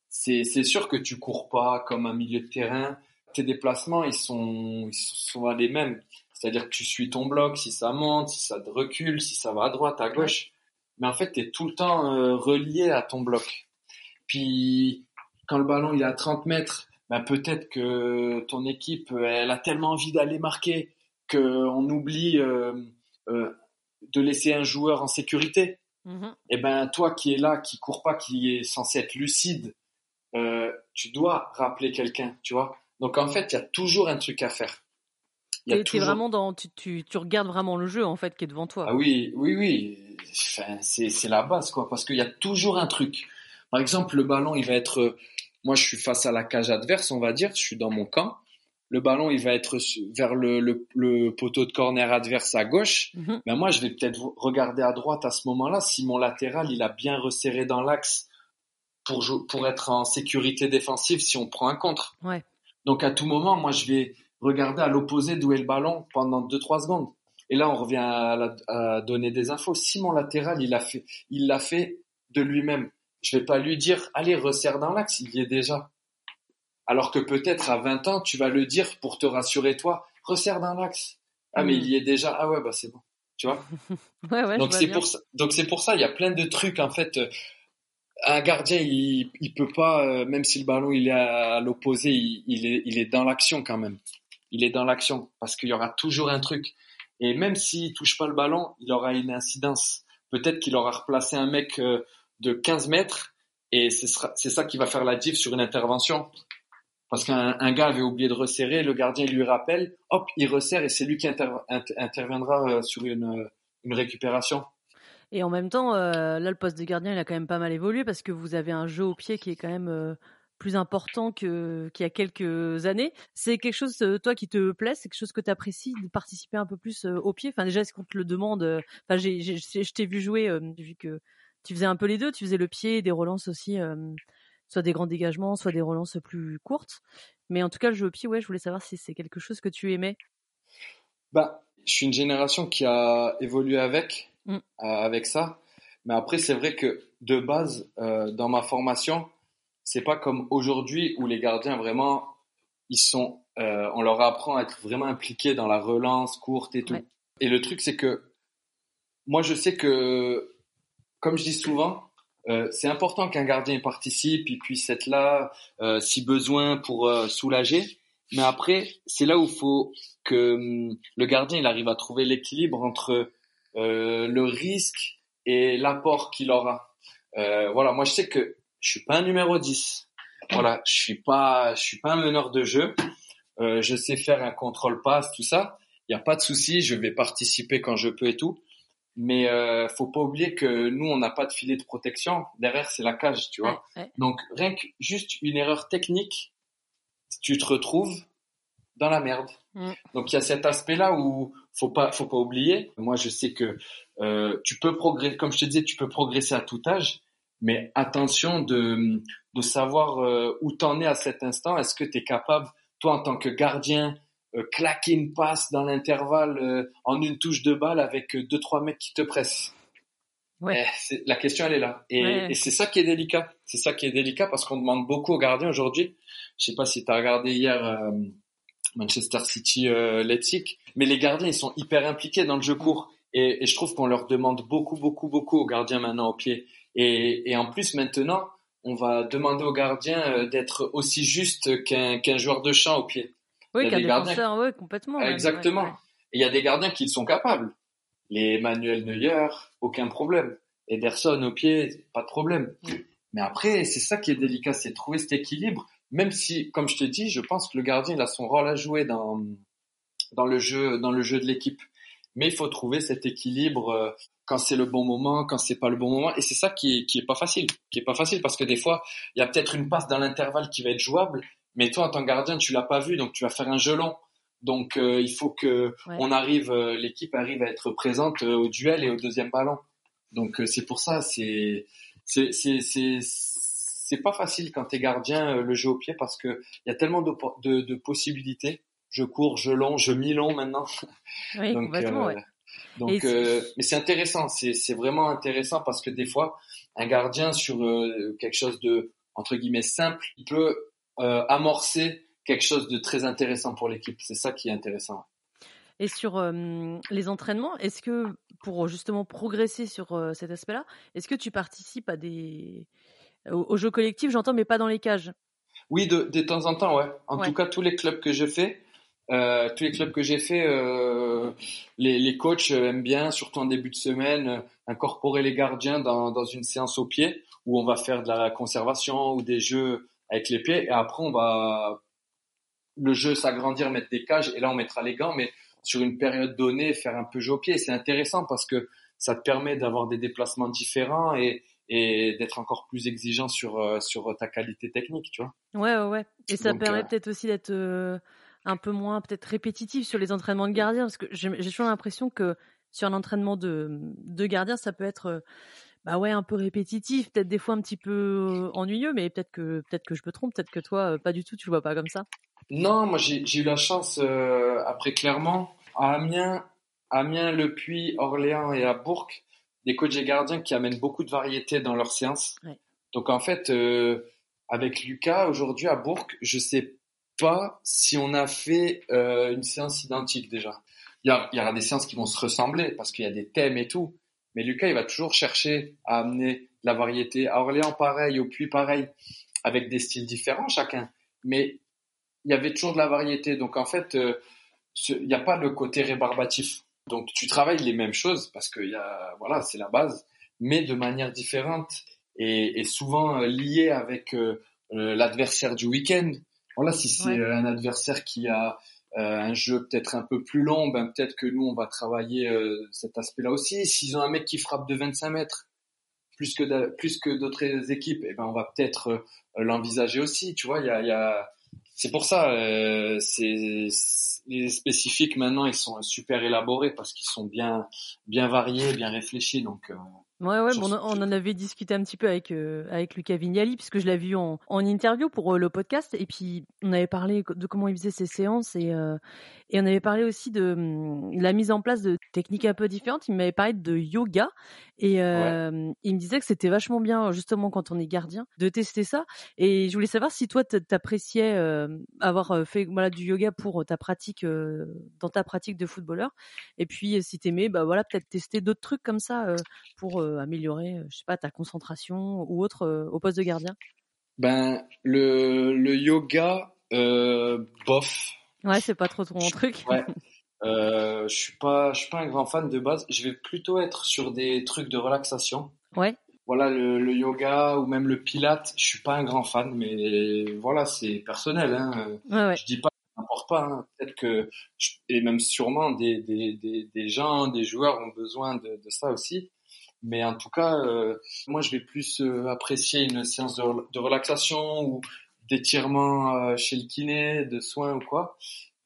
C'est sûr que tu cours pas comme un milieu de terrain. Tes déplacements, ils sont, ils sont les mêmes. C'est-à-dire que tu suis ton bloc, si ça monte, si ça recule, si ça va à droite, à gauche. Mais en fait, tu es tout le temps euh, relié à ton bloc. Puis, quand le ballon il est à 30 mètres, ben peut-être que ton équipe, elle a tellement envie d'aller marquer qu'on oublie euh, euh, de laisser un joueur en sécurité. Mm-hmm. Et ben toi qui es là, qui court pas, qui est censé être lucide, tu dois rappeler quelqu'un, tu vois. Donc en fait, il y a toujours un truc à faire. Tu toujours... vraiment dans, tu, tu, tu, regardes vraiment le jeu en fait qui est devant toi. Ah oui, oui, oui. Enfin, c'est la base quoi, parce qu'il y a toujours un truc. Par exemple, le ballon, il va être moi, je suis face à la cage adverse, on va dire. Je suis dans mon camp. Le ballon, il va être vers le, le, poteau de corner adverse à gauche. Mhm. ben, moi, je vais peut-être regarder à droite à ce moment-là si mon latéral, il a bien resserré dans l'axe pour, pour être en sécurité défensive si on prend un contre. Ouais. Donc, à tout moment, moi, je vais regarder à l'opposé d'où est le ballon pendant 2-3 secondes. Et là, on revient à, à, donner des infos. Si mon latéral, il a fait, il l'a fait de lui-même je vais pas lui dire, allez, resserre dans l'axe, il y est déjà. Alors que peut-être à 20 ans, tu vas le dire pour te rassurer toi, resserre dans l'axe. Ah, mais hmm. il y est déjà. Ah ouais, bah c'est bon. Tu vois? ouais, ouais, donc c'est pour ça, donc c'est pour ça, il y a plein de trucs, en fait. Un gardien, il, il peut pas, euh, même si le ballon il est à, l'opposé, il, il, est, il est dans l'action quand même. Il est dans l'action parce qu'il y aura toujours un truc. Et même s'il touche pas le ballon, il aura une incidence. Peut-être qu'il aura replacé un mec euh, de 15 mètres et c'est ça qui va faire la diff sur une intervention. Parce qu'un gars avait oublié de resserrer, le gardien lui rappelle, hop, il resserre et c'est lui qui interviendra euh, sur une, une, récupération. Et en même temps, euh, là, le poste de gardien, il a quand même pas mal évolué parce que vous avez un jeu au pied qui est quand même euh, plus important qu'il y a quelques années. C'est quelque chose, toi, qui te plaît? C'est quelque chose que tu apprécies de participer un peu plus au pied? Enfin, déjà, est-ce qu'on te le demande Enfin, je t'ai vu jouer, vu que tu faisais un peu les deux, tu faisais le pied et des relances aussi, soit des grands dégagements, soit des relances plus courtes. Mais en tout cas, le jeu au pied, ouais, je voulais savoir si c'est quelque chose que tu aimais. Bah, je suis une génération qui a évolué avec, mmh. euh, avec ça. Mais après, c'est vrai que de base, euh, dans ma formation, c'est pas comme aujourd'hui où les gardiens vraiment, ils sont, euh, on leur apprend à être vraiment impliqués dans la relance courte et tout. Et le truc, c'est que moi, je sais que comme je dis souvent, euh, c'est important qu'un gardien participe, il puisse être là euh, si besoin pour euh, soulager. Mais après, c'est là où il faut que hum, le gardien il arrive à trouver l'équilibre entre le risque et l'apport qu'il aura. voilà, moi je sais que je suis pas un numéro 10. Voilà, je suis pas, je suis pas un meneur de jeu. je sais faire un contrôle passe, tout ça. Il n'y a pas de souci, je vais participer quand je peux et tout. Mais euh, faut pas oublier que nous, on n'a pas de filet de protection. Derrière, c'est la cage, tu vois. Donc, rien que juste une erreur technique, tu te retrouves dans la merde. Mm. Donc, il y a cet aspect-là où faut pas, faut pas oublier. Moi, je sais que euh, tu peux progresser, comme je te disais, tu peux progresser à tout âge. Mais attention de, de savoir euh, où t'en es à cet instant. Est-ce que tu es capable, toi, en tant que gardien, euh, claquer une passe dans l'intervalle euh, en une touche de balle avec euh, deux trois mecs qui te pressent? Ouais. Eh, la question elle est là et, c'est ça qui est délicat. C'est ça qui est délicat parce qu'on demande beaucoup aux gardiens aujourd'hui. Je sais pas si tu as regardé hier Manchester City Leipzig, mais les gardiens ils sont hyper impliqués dans le jeu court et, et je trouve qu'on leur demande beaucoup beaucoup beaucoup aux gardiens maintenant au pied et, et en plus maintenant on va demander aux gardiens d'être aussi juste qu'un qu'un joueur de champ au pied. Oui, qu'un défenseur, oui, complètement. Exactement. Et il y a des gardiens qui sont capables. Les Manuel Neuer, aucun problème. Ederson au pied, pas de problème. Mm. Mais après, c'est ça qui est délicat, c'est trouver cet équilibre. Même si, comme je te dis, je pense que le gardien il a son rôle à jouer dans dans le jeu, dans le jeu de l'équipe. mais il faut trouver cet équilibre euh, quand c'est le bon moment, quand c'est pas le bon moment, et c'est ça qui est, qui est pas facile, qui est pas facile parce que des fois il y a peut-être une passe dans l'intervalle qui va être jouable, mais toi en tant que gardien tu l'as pas vu, donc tu vas faire un jeu long. Donc euh, il faut que on arrive, euh, l'équipe arrive à être présente au duel et au deuxième ballon. Donc c'est pour ça, c'est c'est c'est c'est pas facile quand t'es gardien le jeu au pied parce que il y a tellement de, de, de possibilités je cours, je long, je mi-long maintenant. Oui, donc, complètement, euh, donc euh, mais c'est intéressant, c'est vraiment intéressant parce que des fois, un gardien sur euh, quelque chose de entre guillemets simple, il peut amorcer quelque chose de très intéressant pour l'équipe. C'est ça qui est intéressant. Et sur les entraînements, est-ce que pour justement progresser sur cet aspect-là, est-ce que tu participes à des aux, jeux collectifs, j'entends, mais pas dans les cages Oui, de, de temps en temps, ouais. En tout cas, tous les clubs que je fais, euh, tous les clubs que j'ai fait, euh, les, les, coachs aiment bien, surtout en début de semaine, incorporer les gardiens dans, dans, une séance au pied où on va faire de la conservation ou des jeux avec les pieds et après on va le jeu s'agrandir, mettre des cages et là on mettra les gants, mais sur une période donnée faire un peu jeu au pied. C'est intéressant parce que ça te permet d'avoir des déplacements différents et, et d'être encore plus exigeant sur euh, sur ta qualité technique, tu vois. Ouais ouais ouais. Et ça permet peut-être aussi d'être un peu moins peut-être répétitif sur les entraînements de gardien parce que j'ai toujours l'impression que sur un entraînement de, de gardien, ça peut être euh, bah ouais un peu répétitif, peut-être des fois un petit peu euh, ennuyeux, mais peut-être que peut-être que je me trompe, peut-être que toi euh, pas du tout, tu le vois pas comme ça. Non, moi j'ai eu la chance après clairement à Amiens, Amiens, Le Puy, Orléans et à Bourg, des coachs et gardiens qui amènent beaucoup de variété dans leurs séances. Donc en fait, avec Lucas aujourd'hui à Bourg, je sais pas si on a fait euh, une séance identique déjà. Il y, aura des séances qui vont se ressembler parce qu'il y a des thèmes et tout. Mais Lucas, il va toujours chercher à amener de la variété. À Orléans, pareil. Au Puy, pareil. Avec des styles différents chacun. Mais il y avait toujours de la variété. Donc en fait, euh, il n'y a pas le côté rébarbatif. Donc tu travailles les mêmes choses parce que y a, voilà, c'est la base, mais de manière différente et, et souvent euh, liée avec l'adversaire du week-end voilà, si c'est un adversaire qui a euh, un jeu peut-être un peu plus long, ben peut-être que nous on va travailler euh, cet aspect-là aussi. S'ils ont un mec qui frappe de 25 mètres plus que plus que d'autres équipes, et eh ben on va peut-être euh, l'envisager aussi. Tu vois, il y a, y a... c'est pour ça. c'est les spécifiques maintenant ils sont super élaborés parce qu'ils sont bien bien variés, bien réfléchis. Donc Ouais, ouais, on, en avait discuté un petit peu avec euh, avec Lucas Vignali puisque je l'ai vu en, en interview pour euh, le podcast et puis on avait parlé de comment il faisait ses séances et euh, et on avait parlé aussi de, hum, la mise en place de techniques un peu différentes. Il m'avait parlé de yoga et il me disait que c'était vachement bien justement quand on est gardien de tester ça et je voulais savoir si toi t'appréciais avoir fait voilà du yoga pour ta pratique dans ta pratique de footballeur et puis si t'aimais bah voilà peut-être tester d'autres trucs comme ça pour euh, améliorer, euh, je sais pas, ta concentration ou autre euh, au poste de gardien Ben le, le yoga, bof. Ouais, c'est pas trop ton truc. Ouais. je suis pas, je suis pas un grand fan de base. Je vais plutôt être sur des trucs de relaxation. Ouais. Voilà, le, le yoga ou même le pilate, je suis pas un grand fan, mais voilà, c'est personnel. Hein. Ouais, ouais. Je dis pas n'importe pas. Hein. Peut-être que, et même sûrement des, des, des, des, gens, des joueurs ont besoin de, de ça aussi. Mais en tout cas, euh, moi, je vais plus euh, apprécier une séance de, de relaxation ou d'étirement euh, chez le kiné, de soins ou quoi,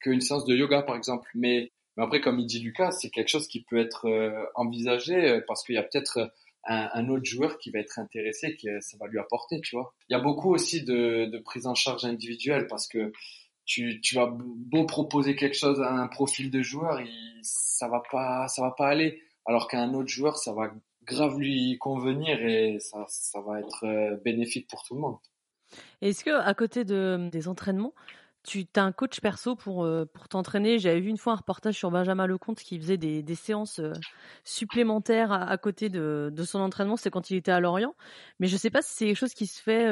qu'une séance de yoga, par exemple. Mais, mais, après, comme il dit Lucas, c'est quelque chose qui peut être envisagé parce qu'il y a peut-être un, un, autre joueur qui va être intéressé, qui ça va lui apporter, tu vois. Il y a beaucoup aussi de, de prise en charge individuelle parce que tu, tu vas beau proposer quelque chose à un profil de joueur, ça va pas, ça va pas aller. Alors qu'à un autre joueur, ça va grave lui convenir et ça, ça va être euh, bénéfique pour tout le monde. Est-ce que à côté de, des entraînements, tu as un coach perso pour, euh, pour t'entraîner J'avais vu une fois un reportage sur Benjamin Lecomte qui faisait des, des séances euh, supplémentaires à, côté de, de, son entraînement, c'est quand il était à Lorient. Mais je sais pas si c'est quelque chose qui se fait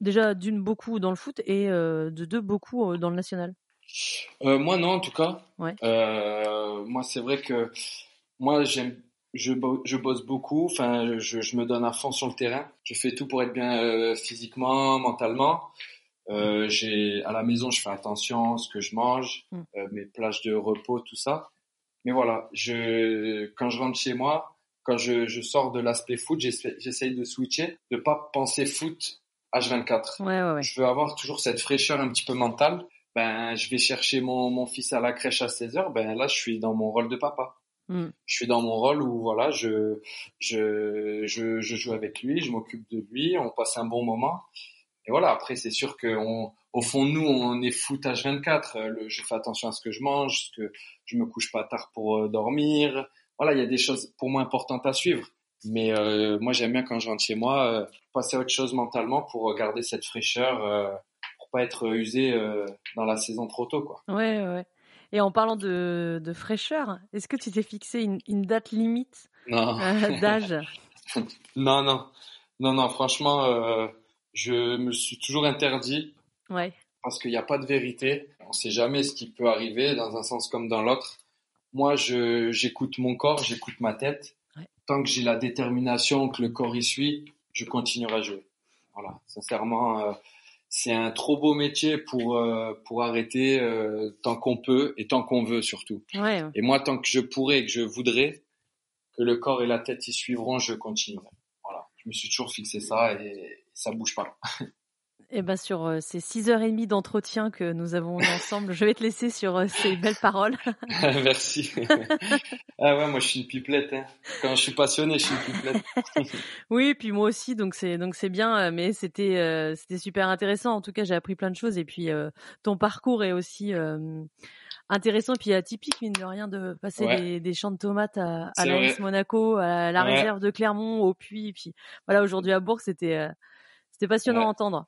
déjà d'une beaucoup dans le foot et de deux beaucoup dans le national. moi non en tout cas. Ouais. moi c'est vrai que moi j'aime je, je bosse beaucoup, enfin, je, je, me donne à fond sur le terrain. Je fais tout pour être bien euh, physiquement, mentalement. Euh, j'ai à la maison, je fais attention à ce que je mange, mm. euh, mes plages de repos, tout ça. Mais voilà, je, quand je rentre chez moi, quand je, je sors de l'aspect foot, j'essaye de switcher, de pas penser foot H24. Ouais, ouais, ouais. Je veux avoir toujours cette fraîcheur un petit peu mentale. Ben, je vais chercher mon, mon fils à la crèche à 16 heures. Ben là, je suis dans mon rôle de papa. Mm. Je suis dans mon rôle où voilà, je, je, je, je joue avec lui, je m'occupe de lui, on passe un bon moment. Et voilà, après, c'est sûr que on, au fond nous, on est foutage 24. Le, je fais attention à ce que je mange, que je me couche pas tard pour euh, dormir. Voilà, il y a des choses pour moi importantes à suivre. Mais euh, moi, j'aime bien quand je rentre chez moi, euh, passer à autre chose mentalement pour garder cette fraîcheur, euh, pour pas être usé euh, dans la saison trop tôt, quoi. Ouais, ouais. Et en parlant de, de fraîcheur, est-ce que tu t'es fixé une, une, date limite d'âge? Non, non, non, non. Franchement, je me suis toujours interdit. Ouais. Parce qu'il n'y a pas de vérité. On sait jamais ce qui peut arriver dans un sens comme dans l'autre. Moi, je j'écoute mon corps, j'écoute ma tête. Tant que j'ai la détermination, que le corps y suit, je continuerai à jouer. Voilà, sincèrement, euh, c'est un trop beau métier pour euh, pour arrêter euh, tant qu'on peut et tant qu'on veut surtout. Ouais. Et moi, tant que je pourrais et que je voudrais, que le corps et la tête y suivront, je continuerai. Voilà, je me suis toujours fixé ça et ça bouge pas. Eh ben sur euh, ces six heures et demie d'entretien que nous avons ensemble, je vais te laisser sur euh, ces belles paroles. Merci. ah ouais, moi je suis une pipelette. Hein. Quand je suis passionné, je suis une pipelette. oui, puis moi aussi, donc c'est donc c'est bien, euh, mais c'était c'était super intéressant. En tout cas, j'ai appris plein de choses et puis ton parcours est aussi intéressant puis atypique mine de rien de passer des, des, champs de tomates à, à l'AS Monaco, à la réserve de Clermont, au Puy, puis voilà aujourd'hui à Bourg, c'était c'était passionnant à entendre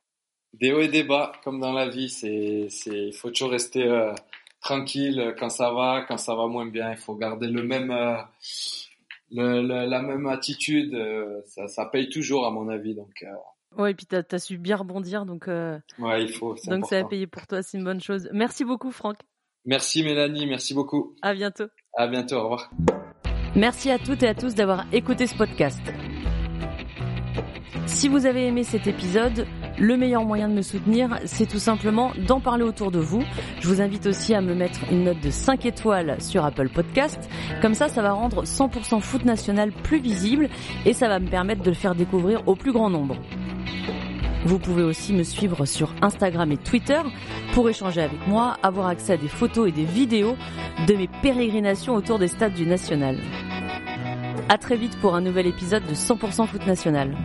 des hauts et des bas, comme dans la vie. C'est, c'est, il faut toujours rester euh, tranquille quand ça va, quand ça va moins bien. Il faut garder le même, euh, le, la même attitude. Euh, ça, ça paye toujours, à mon avis. Donc. Ouais, et puis t'as as su bien rebondir, donc. ouais, il faut. Donc important. ça a payé pour toi, c'est une bonne chose. Merci beaucoup, Franck. Merci Mélanie, merci beaucoup. À bientôt. À bientôt, au revoir. Merci à toutes et à tous d'avoir écouté ce podcast. Si vous avez aimé cet épisode, le meilleur moyen de me soutenir, c'est tout simplement d'en parler autour de vous. Je vous invite aussi à me mettre une note de 5 étoiles sur Apple Podcast. Comme ça, ça va rendre 100% foot national plus visible et ça va me permettre de le faire découvrir au plus grand nombre. Vous pouvez aussi me suivre sur Instagram et Twitter pour échanger avec moi, avoir accès à des photos et des vidéos de mes pérégrinations autour des stades du National. À très vite pour un nouvel épisode de 100% foot national.